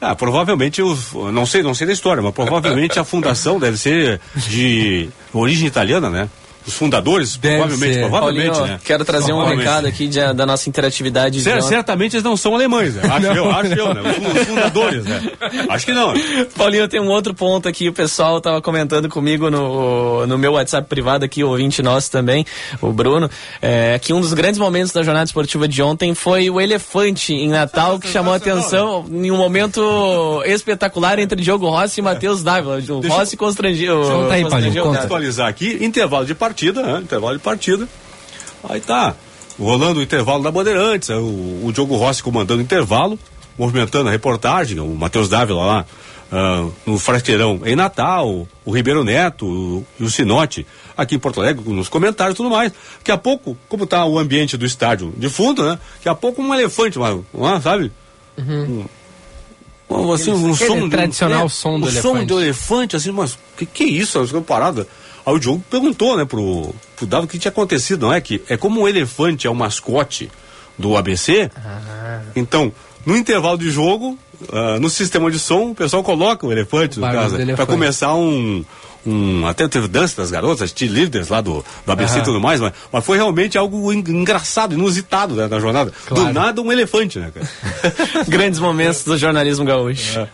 Ah, provavelmente, os, não sei, não sei da história, mas provavelmente a fundação deve ser de origem italiana, né? Os fundadores, provavelmente, ser. provavelmente, Paulinho, né? Quero trazer um recado aqui de- da nossa interatividade. Cer- certamente eles não são alemães, né? Acho eu, acho eu, né? Os fun- Os fundadores, né? Acho que não. Paulinho, tem um outro ponto aqui, o pessoal tava comentando comigo no, no meu WhatsApp privado aqui, o ouvinte nosso também, o Bruno, é, que um dos grandes momentos da jornada esportiva de ontem foi o elefante em Natal, que chamou a atenção em um momento espetacular entre Diogo Rossi e Matheus Dávila. O Deixa- Rossi constrangiu. Conta aí, constrangeu Paulinho, o conta. cara. atualizar aqui, intervalo de partida, né? Intervalo de partida. Aí tá, rolando o intervalo da Bandeirantes, aí o, o Diogo Rossi comandando o intervalo, movimentando a reportagem, o Matheus Dávila lá ah, no Frasqueirão em Natal, o Ribeiro Neto e o Sinote aqui em Porto Alegre, nos comentários e tudo mais. Daqui a pouco, como tá o ambiente do estádio de fundo, né? Daqui a pouco um elefante, uma, sabe? Um, um, assim, um som de- tradicional som do o som elefante. do elefante, assim, mas que que é isso? Fiquei parada. Aí o Diogo perguntou, né, pro, pro o que tinha acontecido, não é? Que é como o elefante é o mascote do ABC, então, no intervalo de jogo, ah, no sistema de som, o pessoal coloca o elefante, no caso, do para começar um. Um, até teve dança das garotas, cheerleaders lá do, do ABC e tudo mais, mas, mas foi realmente algo en- engraçado, inusitado né, na jornada. Claro. Do nada um elefante, né, cara? Grandes momentos do jornalismo gaúcho.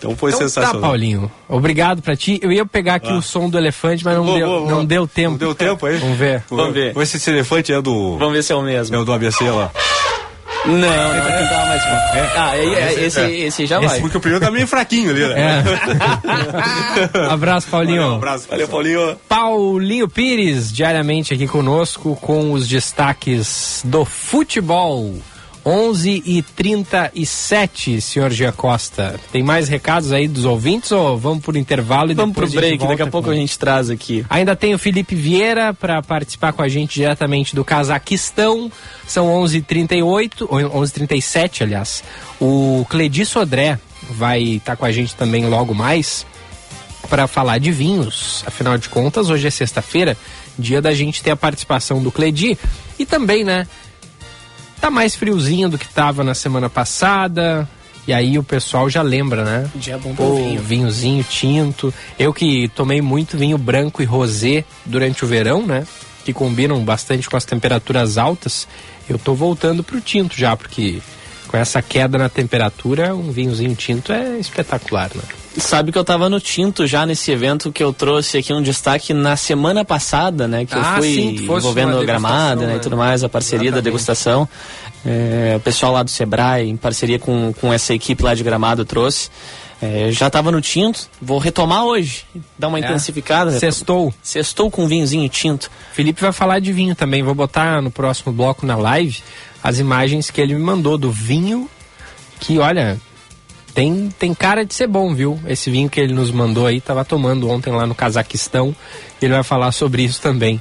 Então foi Então sensacional. Tá, Paulinho. Obrigado pra ti. Eu ia pegar aqui Ah. o som do elefante, mas não, Vou, deu, vou. não deu tempo. Não deu tempo aí? Vamos ver. Vamos ver. Vamos ver se esse elefante é do. Vamos ver se é o mesmo. É o do ABC lá. Não, não, é, dá mais um. Ah, é, é, esse, esse já vai. Porque o primeiro tá meio fraquinho ali, né? Abraço, Paulinho. Um abraço. Valeu, Paulinho. Paulinho Pires, diariamente aqui conosco com os destaques do futebol. 11 e 37, senhor Gia Costa. Tem mais recados aí dos ouvintes ou vamos por intervalo e Vamos pro depois a gente break, daqui a pouco com- a gente traz aqui. Ainda tem o Felipe Vieira para participar com a gente diretamente do Cazaquistão. São 11h38, ou 11h37, aliás. O Cledi Sodré vai estar com a gente também logo mais para falar de vinhos. Afinal de contas, hoje é sexta-feira, dia da gente ter a participação do Cledi. E também, né? Tá mais friozinho do que tava na semana passada. E aí o pessoal já lembra, né? Dia bom Pô, vinho. vinhozinho tinto. Eu que tomei muito vinho branco e rosé durante o verão, né? Que combinam bastante com as temperaturas altas. Eu tô voltando pro tinto já, porque com essa queda na temperatura, um vinhozinho tinto é espetacular, né? Sabe que eu tava no Tinto já nesse evento que eu trouxe aqui um destaque na semana passada, né? Que Ah, eu fui sim, envolvendo gramada né, né? e tudo mais, a parceria da Exatamente. degustação. É, o pessoal lá do Sebrae, em parceria com, com essa equipe lá de gramado, trouxe. É, já tava no tinto, vou retomar hoje, dar uma É. intensificada. Sextou. Sextou com vinhozinho tinto. Felipe vai falar de vinho também. Vou botar no próximo bloco na live as imagens que ele me mandou do vinho. Que olha, tem, tem cara de ser bom, viu? Esse vinho que ele nos mandou aí, tava tomando ontem lá no Cazaquistão. Ele vai falar sobre isso também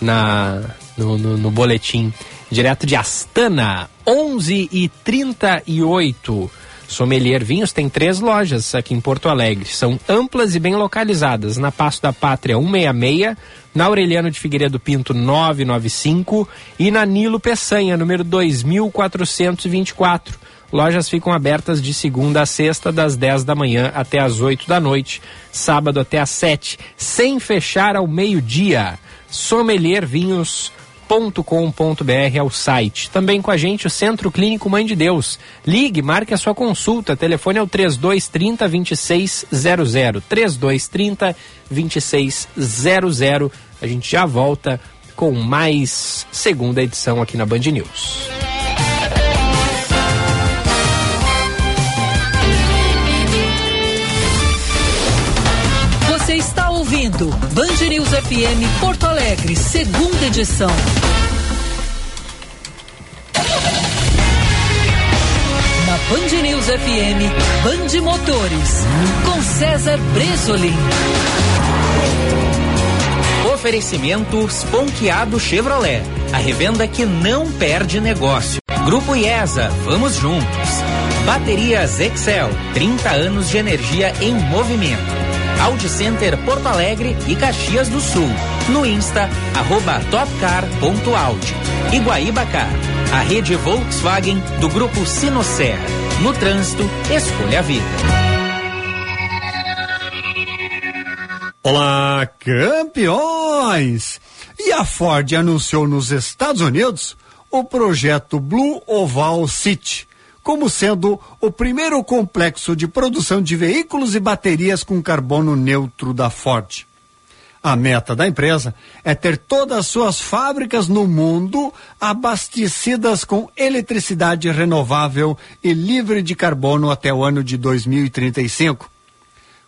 na, no, no, no boletim. Direto de Astana, 11 e 38 Sommelier Vinhos tem três lojas aqui em Porto Alegre. São amplas e bem localizadas. Na Passo da Pátria 166, na Aureliano de Figueiredo Pinto 995 e na Nilo Peçanha, número 2424. Lojas ficam abertas de segunda a sexta, das 10 da manhã até as 8 da noite, sábado até às 7, sem fechar ao meio-dia. sommeliervinhos.com.br é o site. Também com a gente o Centro Clínico Mãe de Deus. Ligue, marque a sua consulta. Telefone é o 3230 2600. 3230 2600. A gente já volta com mais segunda edição aqui na Band News. Ouvindo Band News FM Porto Alegre, segunda edição. Na Band News FM, Band Motores, com César Bresolim. Oferecimento Sponkeado Chevrolet, a revenda que não perde negócio. Grupo IESA, vamos juntos. Baterias Excel, 30 anos de energia em movimento. Audi Center Porto Alegre e Caxias do Sul. No Insta, arroba topcar.audi. E Guaíbacar, a rede Volkswagen do grupo Sinocer. No trânsito, escolha a vida. Olá, campeões! E a Ford anunciou nos Estados Unidos o projeto Blue Oval City, como sendo o primeiro complexo de produção de veículos e baterias com carbono neutro da Ford. A meta da empresa é ter todas as suas fábricas no mundo abastecidas com eletricidade renovável e livre de carbono até o ano de 2035.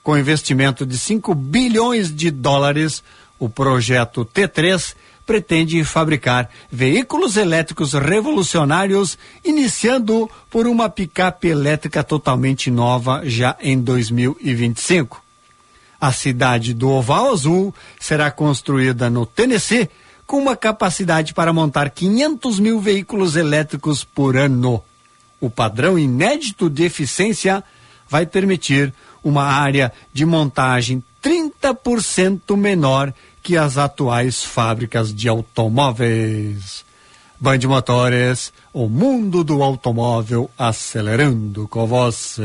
Com investimento de 5 bilhões de dólares, o projeto T3 pretende fabricar veículos elétricos revolucionários, iniciando por uma picape elétrica totalmente nova já em 2025. A cidade do Oval Azul será construída no Tennessee com uma capacidade para montar 500 mil veículos elétricos por ano. O padrão inédito de eficiência vai permitir uma área de montagem 30% menor que as atuais fábricas de automóveis. Band Motores, o mundo do automóvel acelerando com você.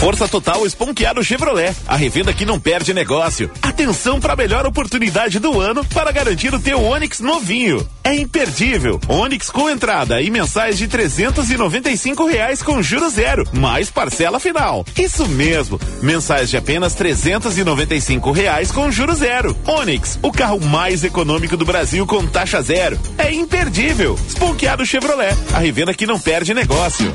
Força Total Esponqueado Chevrolet, a revenda que não perde negócio. Atenção para a melhor oportunidade do ano para garantir o teu Onix novinho. É imperdível. Onix com entrada e mensais de trezentos e noventa e cinco reais com juros zero, mais parcela final. Isso mesmo, mensais de apenas trezentos e noventa e cinco reais com juros zero. Onix, o carro mais econômico do Brasil com taxa zero. É imperdível. Esponqueado Chevrolet, a revenda que não perde negócio.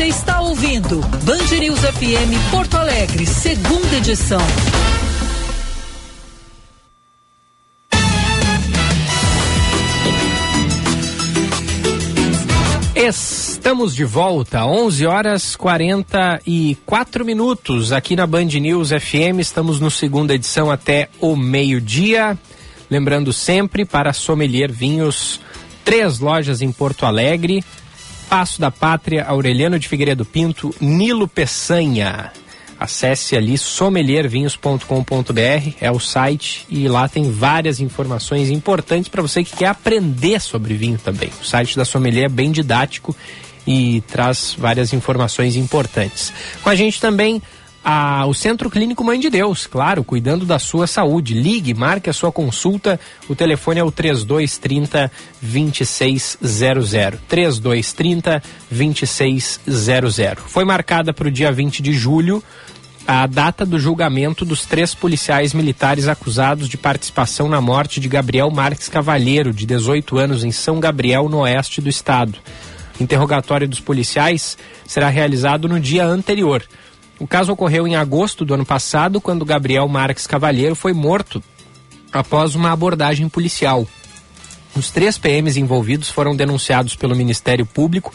Você está ouvindo Band News FM Porto Alegre, segunda edição. Estamos de volta, 11 horas 44 minutos aqui na Band News FM. Estamos no segunda edição até o meio-dia. Lembrando sempre para Sommelier Vinhos, três lojas em Porto Alegre. Passo da Pátria, Aureliano de Figueiredo Pinto, Nilo Peçanha. Acesse ali sommeliervinhos.com.br, é o site e lá tem várias informações importantes para você que quer aprender sobre vinho também. O site da Sommelier é bem didático e traz várias informações importantes. Com a gente também a, o Centro Clínico Mãe de Deus, claro, cuidando da sua saúde. Ligue, marque a sua consulta. O telefone é o 3230 2600. 3230 2600. Foi marcada para o dia 20 de julho a data do julgamento dos três policiais militares acusados de participação na morte de Gabriel Marques Cavalheiro, de 18 anos, em São Gabriel, no oeste do estado. O interrogatório dos policiais será realizado no dia anterior. O caso ocorreu em agosto do ano passado, quando Gabriel Marques Cavalheiro foi morto após uma abordagem policial. Os três PMs envolvidos foram denunciados pelo Ministério Público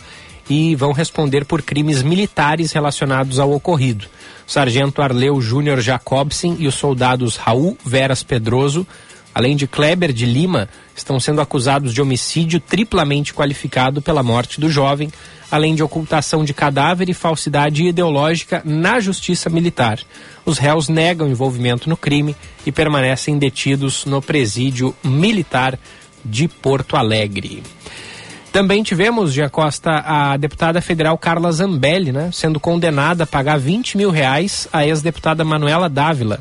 e vão responder por crimes militares relacionados ao ocorrido. O sargento Arleu Júnior Jacobsen e os soldados Raul Veras Pedroso, além de Kleber de Lima, estão sendo acusados de homicídio triplamente qualificado pela morte do jovem, além de ocultação de cadáver e falsidade ideológica na justiça militar. Os réus negam envolvimento no crime e permanecem detidos no presídio militar de Porto Alegre. Também tivemos, Gia Costa, a deputada federal Carla Zambelli, né, sendo condenada a pagar 20 mil reais à ex-deputada Manuela Dávila.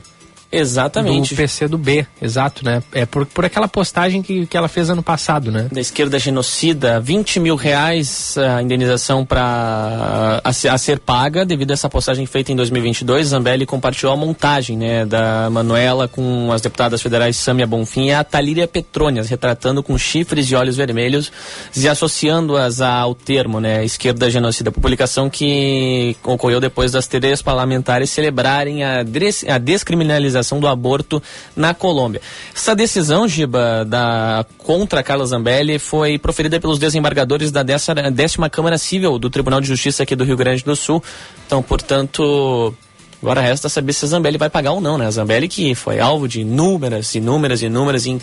Exatamente. Do PC do B, exato, né? É por, por aquela postagem que, que ela fez ano passado, né? Da esquerda genocida, 20 mil reais a indenização para a, a, ser paga devido a essa postagem feita em 2022. Zambelli compartilhou a montagem, né, da Manuela com as deputadas federais Samia Bonfim e a Talíria Petrônias, retratando com chifres e olhos vermelhos e associando-as ao termo, né, esquerda genocida. Publicação que ocorreu depois das três parlamentares celebrarem a, a descriminalização do aborto na Colômbia. Essa decisão, Giba, da, contra Carla Zambelli foi proferida pelos desembargadores da décima, décima Câmara Civil do Tribunal de Justiça aqui do Rio Grande do Sul. Então, portanto, Agora resta saber se a Zambelli vai pagar ou não, né? A Zambelli que foi alvo de inúmeras, inúmeras, inúmeras e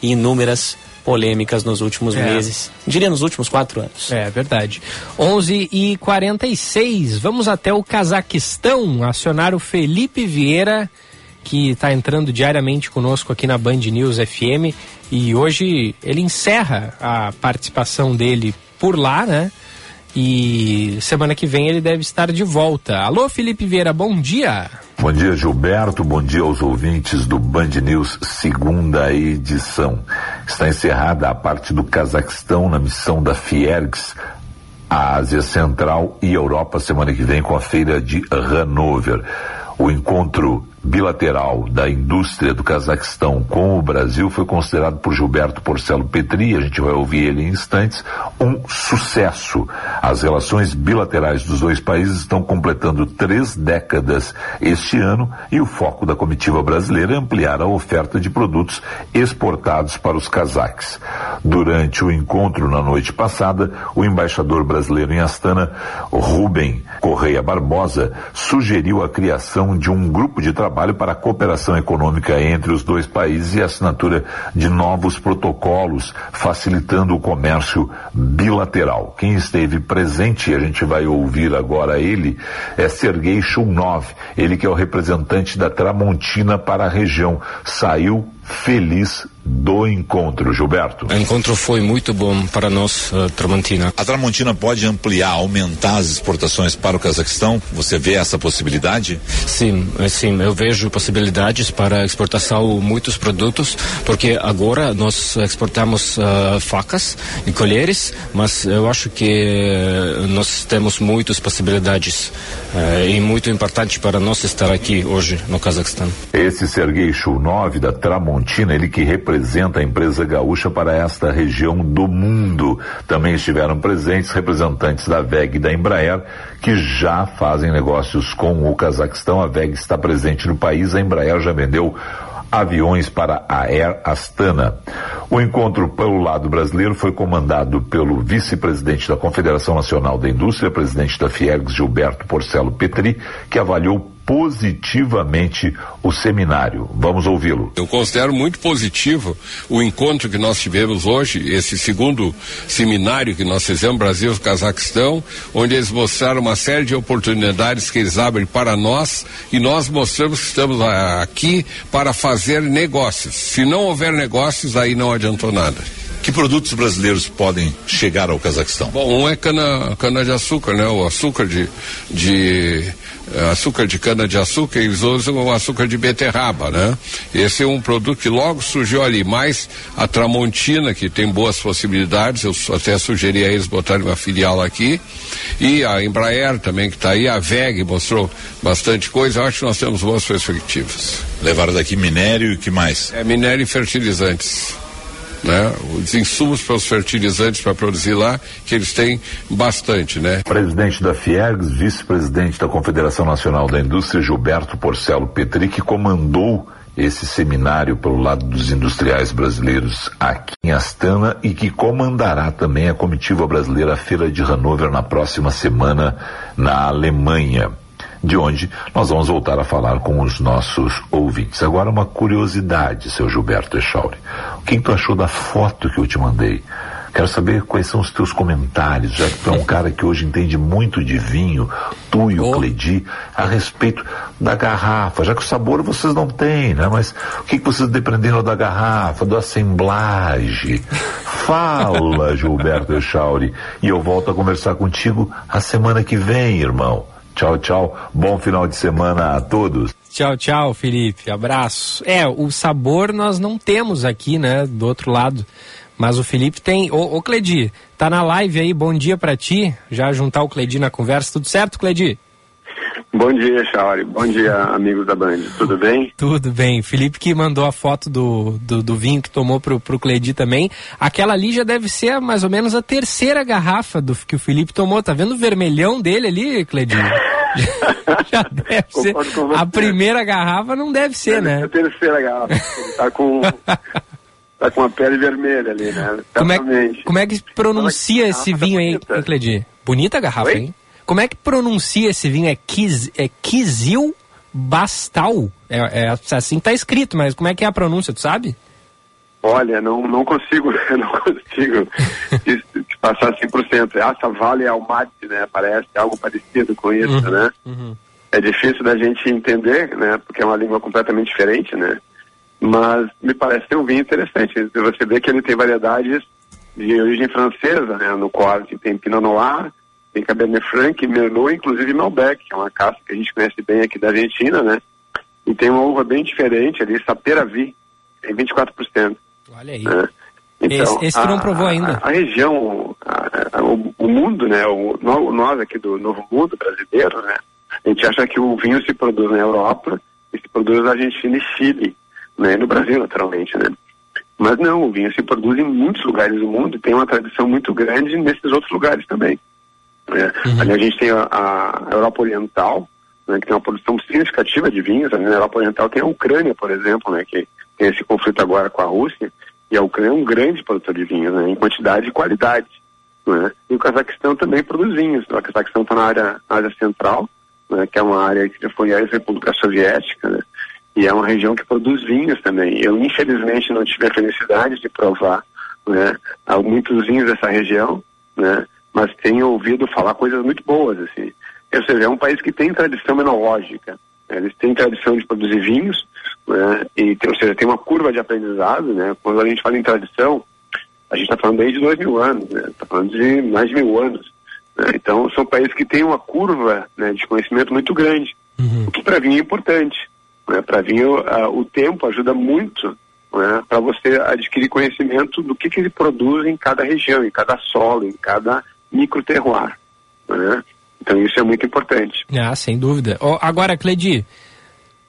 inúmeras polêmicas nos últimos É. meses. Diria nos últimos quatro anos. É verdade. 11 e 46 vamos até o Cazaquistão acionar o Felipe Vieira, que está entrando diariamente conosco aqui na Band News FM. E hoje ele encerra a participação dele por lá, né? E semana que vem ele deve estar de volta. Alô, Felipe Vieira, bom dia. Bom dia, Gilberto. Bom dia aos ouvintes do Band News, segunda edição. Está encerrada a parte do Cazaquistão na missão da Fiergs, a Ásia Central e Europa semana que vem com a feira de Hanover. O encontro bilateral da indústria do Cazaquistão com o Brasil foi considerado por Gilberto Porcelo Petri, a gente vai ouvir ele em instantes, um sucesso. As relações bilaterais dos dois países estão completando três décadas este ano e o foco da comitiva brasileira é ampliar a oferta de produtos exportados para os cazaques. Durante o encontro na noite passada, o embaixador brasileiro em Astana, Rubem Correia Barbosa, sugeriu a criação de um grupo de trabalho para a cooperação econômica entre os dois países e a assinatura de novos protocolos, facilitando o comércio bilateral. Quem esteve presente, a gente vai ouvir agora ele, é Sergei Shunov, ele que é o representante da Tramontina para a região. Saiu feliz do encontro, Gilberto. O encontro foi muito bom para nós, uh, Tramontina. A Tramontina pode ampliar, aumentar as exportações para o Cazaquistão? Você vê essa possibilidade? Sim, eh, sim, eu vejo possibilidades para exportação muitos produtos, porque agora nós exportamos uh, facas e colheres, mas eu acho que eh, nós temos muitas possibilidades uh, e muito importante para nós estar aqui hoje no Cazaquistão. Esse Sergei Shunov da Tramontina, ele que representa a empresa gaúcha para esta região do mundo. Também estiveram presentes representantes da VEG e da Embraer, que já fazem negócios com o Cazaquistão. A VEG está presente no país, a Embraer já vendeu aviões para a Air Astana. O encontro pelo lado brasileiro foi comandado pelo vice-presidente da Confederação Nacional da Indústria, presidente da FIERGS, Gilberto Porcelo Petri, que avaliou positivamente o seminário. Vamos ouvi-lo. Eu considero muito positivo o encontro que nós tivemos hoje, esse segundo seminário que nós fizemos Brasil e Cazaquistão, onde eles mostraram uma série de oportunidades que eles abrem para nós e nós mostramos que estamos aqui para fazer negócios. Se não houver negócios, aí não adiantou nada. Que produtos brasileiros podem chegar ao Cazaquistão? Bom, um é cana, cana de açúcar, né? O açúcar de, de açúcar de cana de açúcar, eles usam o açúcar de beterraba, né? Esse é um produto que logo surgiu ali, mais a Tramontina, que tem boas possibilidades, eu até sugeri a eles botarem uma filial aqui, e a Embraer também que está aí, a VEG mostrou bastante coisa, eu acho que nós temos boas perspectivas. Levaram daqui minério e que mais? É minério e fertilizantes. Né? Os insumos para os fertilizantes para produzir lá, que eles têm bastante, né? Presidente da FIERGS, vice-presidente da Confederação Nacional da Indústria, Gilberto Porcelo Petri, que comandou esse seminário pelo lado dos industriais brasileiros aqui em Astana e que comandará também a comitiva brasileira à Feira de Hannover na próxima semana na Alemanha, de onde nós vamos voltar a falar com os nossos ouvintes. Agora uma curiosidade, seu Gilberto Echauri. O que tu achou da foto que eu te mandei? Quero saber quais são os teus comentários, já que tu é um cara que hoje entende muito de vinho, tu e o Cledi, a respeito da garrafa, já que o sabor vocês não têm, né? Mas o que, que vocês deprenderam da garrafa, do assemblage? Fala, Gilberto Echauri, e eu volto a conversar contigo a semana que vem, irmão. Tchau, tchau. Bom final de semana a todos. Tchau, tchau, Felipe. Abraço. É, o sabor nós não temos aqui, né, do outro lado. Mas o Felipe tem. Ô, ô Cledi, tá na live aí, bom dia para ti. Já juntar o Cledi na conversa, tudo certo, Cledi? Bom dia, Chauri. Bom dia, amigos da Band. Tudo bem? Tudo bem. Felipe que mandou a foto do, do, do, vinho que tomou pro, pro Cledi também. Aquela ali já deve ser mais ou menos a terceira garrafa do que o Felipe tomou. Tá vendo o vermelhão dele ali, Cledi? já deve ser. A primeira garrafa não deve ser, deve né? A terceira garrafa. Ele tá com. tá com a pele vermelha ali, né? Como é, como é que pronuncia esse vinho aí, Cledi? Bonita a garrafa, Oi? hein? Como é que pronuncia esse vinho? É, Kiz, é Kizil Bastal? É, é assim tá escrito, mas como é que é a pronúncia, tu sabe? Olha, não, não consigo, não consigo te, te passar 100%. Essa Vale Almaty, né? Parece algo parecido com isso, Uhum, né? É difícil da gente entender, né? Porque é uma língua completamente diferente, né? Mas me parece ter um vinho interessante. Você vê que ele tem variedades de origem francesa, né? No qual tem Pinot Noir, tem Cabernet Franc, Merlot, inclusive Malbec, que é uma caça que a gente conhece bem aqui da Argentina, né? E tem uma uva bem diferente ali, Saperavi, tem 24%. Olha aí. né? Esse- esse tu não a- provou ainda. A, a região, a- a- o, o mundo, né? O, nós aqui do Novo Mundo brasileiro, né? A gente acha que o vinho se produz na Europa e se produz na Argentina e Chile, né? No Brasil, naturalmente, né? Mas não, o vinho se produz em muitos lugares do mundo e tem uma tradição muito grande nesses outros lugares também. Né? Ali a gente tem a, a Europa Oriental, né, que tem uma produção significativa de vinhos. Ali na Europa Oriental tem a Ucrânia, por exemplo, né, que tem esse conflito agora com a Rússia. E a Ucrânia é um grande produtor de vinhos, né, em quantidade e qualidade. né? E o Cazaquistão também produz vinhos. O Cazaquistão está na área, área central, né, que é uma área que foi a ex-república soviética, né? E é uma região que produz vinhos também. Eu, infelizmente, não tive a felicidade de provar né, muitos vinhos dessa região, né? Mas tenho ouvido falar coisas muito boas, assim. Ou seja, é um país que tem tradição enológica. né? Eles têm tradição de produzir vinhos, né? E, ou seja, tem uma curva de aprendizado, né? Quando a gente fala em tradição, a gente está falando desde dois mil anos, né? Está falando de mais de mil anos. né? Então, são países que têm uma curva né, de conhecimento muito grande, o que para vinho é importante. Né? Para vinho, ah, o tempo ajuda muito né, para você adquirir conhecimento do que, que ele produz em cada região, em cada solo, em cada microterroir. Né? Então, isso é muito importante. Ah, sem dúvida. Ó, agora, Cledi,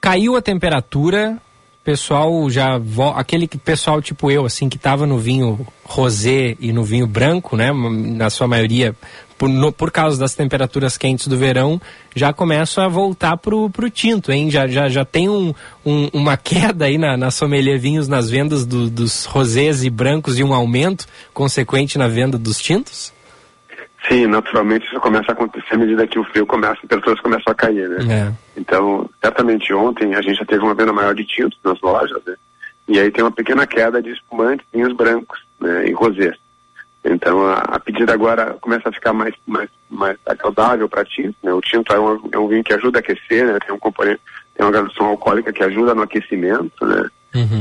caiu a temperatura, pessoal já aquele que pessoal tipo eu assim que estava no vinho rosé e no vinho branco, né, na sua maioria por, no- por causa das temperaturas quentes do verão, já começam a voltar pro, pro tinto, hein? Já, já, já tem um, um- uma queda aí na, na sommelier vinhos nas vendas do- dos rosés e brancos e um aumento consequente na venda dos tintos? Sim, naturalmente isso começa a acontecer à medida que o frio começa, as temperaturas começam a cair, né? É. Então, certamente ontem a gente já teve uma venda maior de tintos nas lojas, né? E aí tem uma pequena queda de espumantes, vinhos brancos, né? E rosés. Então a, a pedida agora começa a ficar mais, mais, mais agradável para tinto, né? O tinto é um, é um vinho que ajuda a aquecer, né? Tem um componente, tem uma graduação alcoólica que ajuda no aquecimento, né?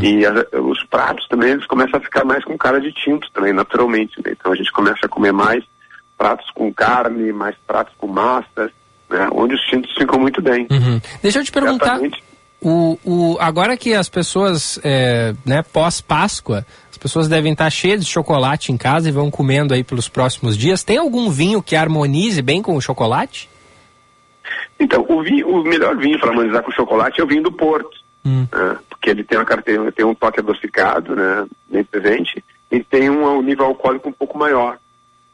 E as- os pratos também eles começam a ficar mais com cara de tinto também, naturalmente. né? Então a gente começa a comer mais pratos com carne, mais pratos com massas, né? Onde os tintos ficam muito bem. Uhum. Deixa eu te perguntar, Certamente. o, o, agora que as pessoas, é, né, pós-Páscoa, as pessoas devem estar cheias de chocolate em casa e vão comendo aí pelos próximos dias. Tem algum vinho que harmonize bem com o chocolate? Então, o, vinho, o melhor vinho para harmonizar com chocolate é o vinho do Porto. né? Porque ele tem, uma, característica- tem um toque adocicado, né? Bem presente, e tem um, um nível alcoólico um pouco maior.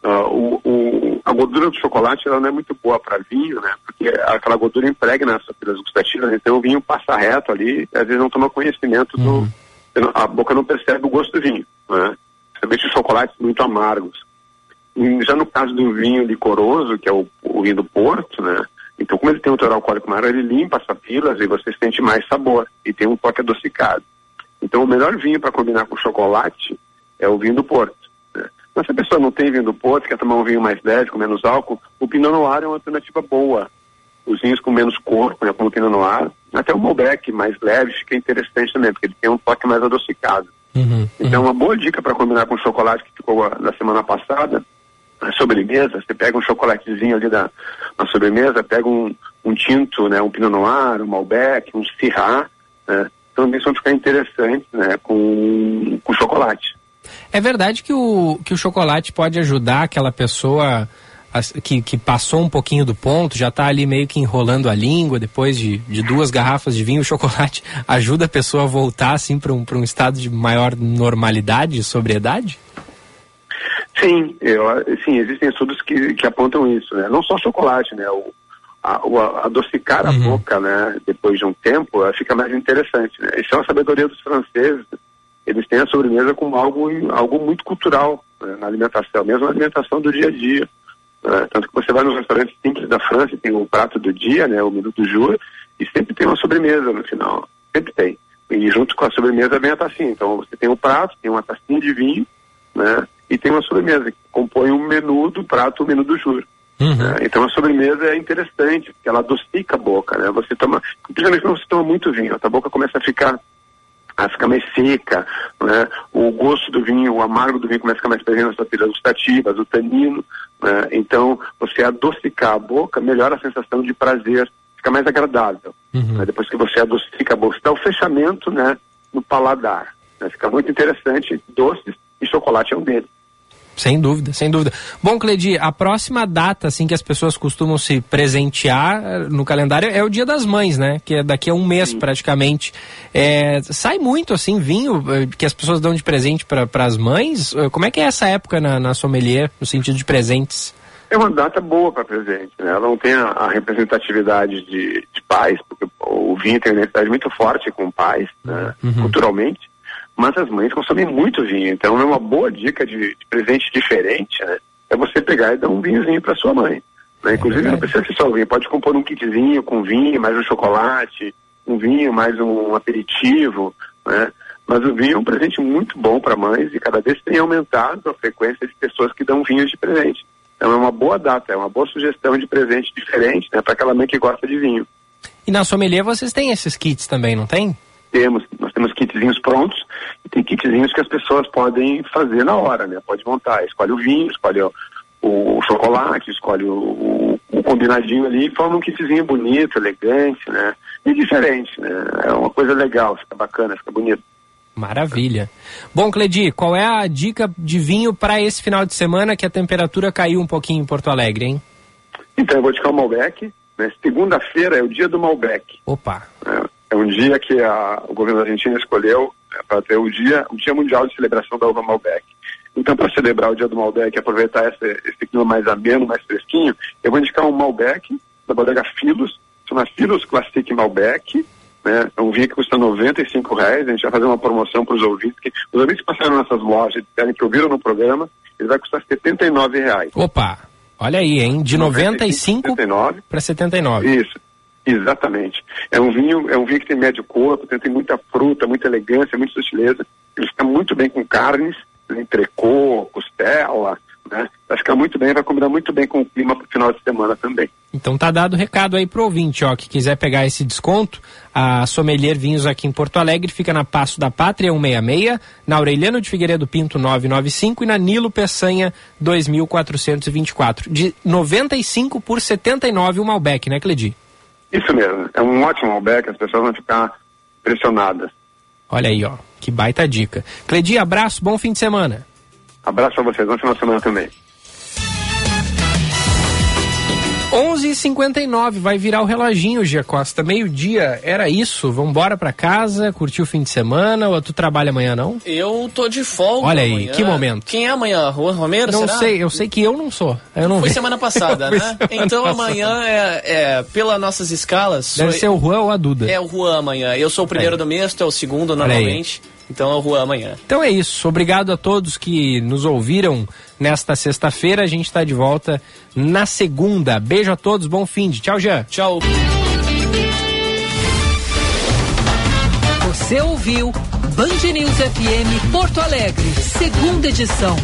Ah, o, o- a gordura do chocolate ela não é muito boa para vinho, né? Porque aquela gordura impregna as papilas gustativas, então o vinho passa reto ali, às vezes não toma conhecimento do. A boca não percebe o gosto do vinho, né? Principalmente os chocolates muito amargos. E já no caso do vinho licoroso, que é o, o vinho do Porto, né? Então, como ele tem um teor alcoólico maior, ele limpa as papilas e você sente mais sabor e tem um toque adocicado. Então, o melhor vinho para combinar com chocolate é o vinho do Porto. Mas se a pessoa não tem vinho do Porto, quer tomar um vinho mais leve, com menos álcool, o Pinot Noir é uma alternativa boa. Os vinhos com menos corpo, né, como o Pinot Noir, até o Malbec mais leve fica interessante também, porque ele tem um toque mais adocicado. Uhum, Então, uma boa dica para combinar com o chocolate que ficou na semana passada, a sobremesa, você pega um chocolatezinho ali da, na sobremesa, pega um, um tinto, né, um Pinot Noir, um Malbec, um Syrah, né, então isso vai ficar interessante, né, com, com chocolate. É verdade que o, que o chocolate pode ajudar aquela pessoa que, que passou um pouquinho do ponto, já está ali meio que enrolando a língua depois de, de duas garrafas de vinho. O chocolate ajuda a pessoa a voltar assim para um, pra um estado de maior normalidade, de sobriedade? Sim, eu, sim, existem estudos que, que apontam isso, né? Não só chocolate, né? O, a, o adocicar a boca, né? Depois de um tempo, fica mais interessante, né? Isso é uma sabedoria dos franceses. Eles têm a sobremesa como algo, algo muito cultural né? na alimentação, mesmo na alimentação do dia a dia. né? Tanto que você vai nos restaurantes simples da França, tem o prato do dia, né? O minuto do jour, e sempre tem uma sobremesa no final. Sempre tem. E junto com a sobremesa vem a tacinha. Então você tem o prato, tem uma tacinha de vinho, né? E tem uma sobremesa que compõe um menu do prato, o menu do juro. né? Então a sobremesa é interessante, porque ela adocica a boca, né? Você toma, principalmente quando você toma muito vinho, a boca começa a ficar a ficar mais seca, né? O gosto do vinho, o amargo do vinho começa a ficar mais presente nas papilas gustativas, o tanino, né? Então, você adocicar a boca melhora a sensação de prazer, fica mais agradável. né? Depois que você adocica a boca, dá o fechamento, né? No paladar. né? Fica muito interessante, doces e chocolate é um deles. Sem dúvida, sem dúvida. Bom, Cledi, a próxima data assim que as pessoas costumam se presentear eh, no calendário é o Dia das Mães, né? Que é daqui a um mês praticamente. É, sai muito assim vinho eh, que as pessoas dão de presente para as mães. Como é que é essa época na, na sommelier no sentido de presentes? É uma data boa para presente, né? Ela não tem a, a representatividade de, de pais, porque o vinho tem uma identidade muito forte com pais, né? culturalmente, mas as mães consomem muito vinho, então é uma boa dica de, de presente diferente, né? É você pegar e dar um vinhozinho para sua mãe. Né? Inclusive não precisa ser só o vinho, pode compor um kitzinho com vinho, mais um chocolate, um vinho, mais um aperitivo, né? Mas o vinho é um presente muito bom para mães e cada vez tem aumentado a frequência de pessoas que dão vinhos de presente. Então é uma boa data, é uma boa sugestão de presente diferente, né, para aquela mãe que gosta de vinho. E na sommelier vocês têm esses kits também, não tem? Temos, nós temos kitzinhos prontos e tem kitzinhos que as pessoas podem fazer na hora, né? Pode montar, escolhe o vinho, escolhe o, o chocolate, escolhe o, o- combinadinho ali e forma um kitzinho bonito, elegante, né? E diferente, né? É uma coisa legal, fica bacana, fica bonito. Maravilha. Bom, Cledi, qual é a dica de vinho para esse final de semana que a temperatura caiu um pouquinho em Porto Alegre, hein? Então, eu vou indicar o Malbec. Né? Segunda-feira é o dia do Malbec. Opa. É, é um dia que a- o governo da Argentina escolheu para ter o dia, o dia mundial de celebração da uva Malbec. Então, para celebrar o dia do Malbec e aproveitar esse, esse clima mais ameno, mais fresquinho, eu vou indicar um Malbec da bodega Filos, chama Filos Classic Malbec. Né? É um vinho que custa 95 reais. A gente vai fazer uma promoção para os ouvintes. Que, os ouvintes que passaram nessas lojas e disserem que ouviram no programa, ele vai custar 79 reais. Opa, olha aí, hein? De 95 para 79. Isso, exatamente. É um vinho, é um vinho que tem médio corpo, tem, tem muita fruta, muita elegância, muita sutileza. Ele fica muito bem com carnes, né, entrecô, costela, né? Vai ficar muito bem, vai combinar muito bem com o clima pro final de semana também. Então tá dado o recado aí pro ouvinte, ó, que quiser pegar esse desconto, a Sommelier Vinhos aqui em Porto Alegre fica na Passo da Pátria 166, na Aureliano de Figueiredo Pinto 995 e na Nilo Peçanha 2424. De 95 por 79 o Malbec, né, Cledi? Isso mesmo, é um ótimo Malbec, as pessoas vão ficar impressionadas. Olha aí, ó, que baita dica. Cledi, abraço, bom fim de semana. Abraço a vocês, bom final de semana também. 11h59, vai virar o reloginho, Gia Costa. Meio-dia, era isso? Vambora pra casa, curtir o fim de semana ou tu trabalha amanhã, não? Eu tô de folga Olha aí, amanhã. que momento. Quem é amanhã? Rua Romero, Não será? sei, eu sei que eu não sou. Eu não Foi vi. semana passada, né? semana então passada. amanhã é, é pelas nossas escalas. Deve sou- ser o Juan ou a Duda. É o Juan amanhã. Eu sou o primeiro Aí. do mês, tu é o segundo Olha aí. Então é o Juan amanhã. Então é isso. Obrigado a todos que nos ouviram nesta sexta-feira. A gente está de volta na segunda. Beijo a todos, bom fim de. Tchau, Jean. Tchau. Você ouviu Band News FM Porto Alegre, segunda edição.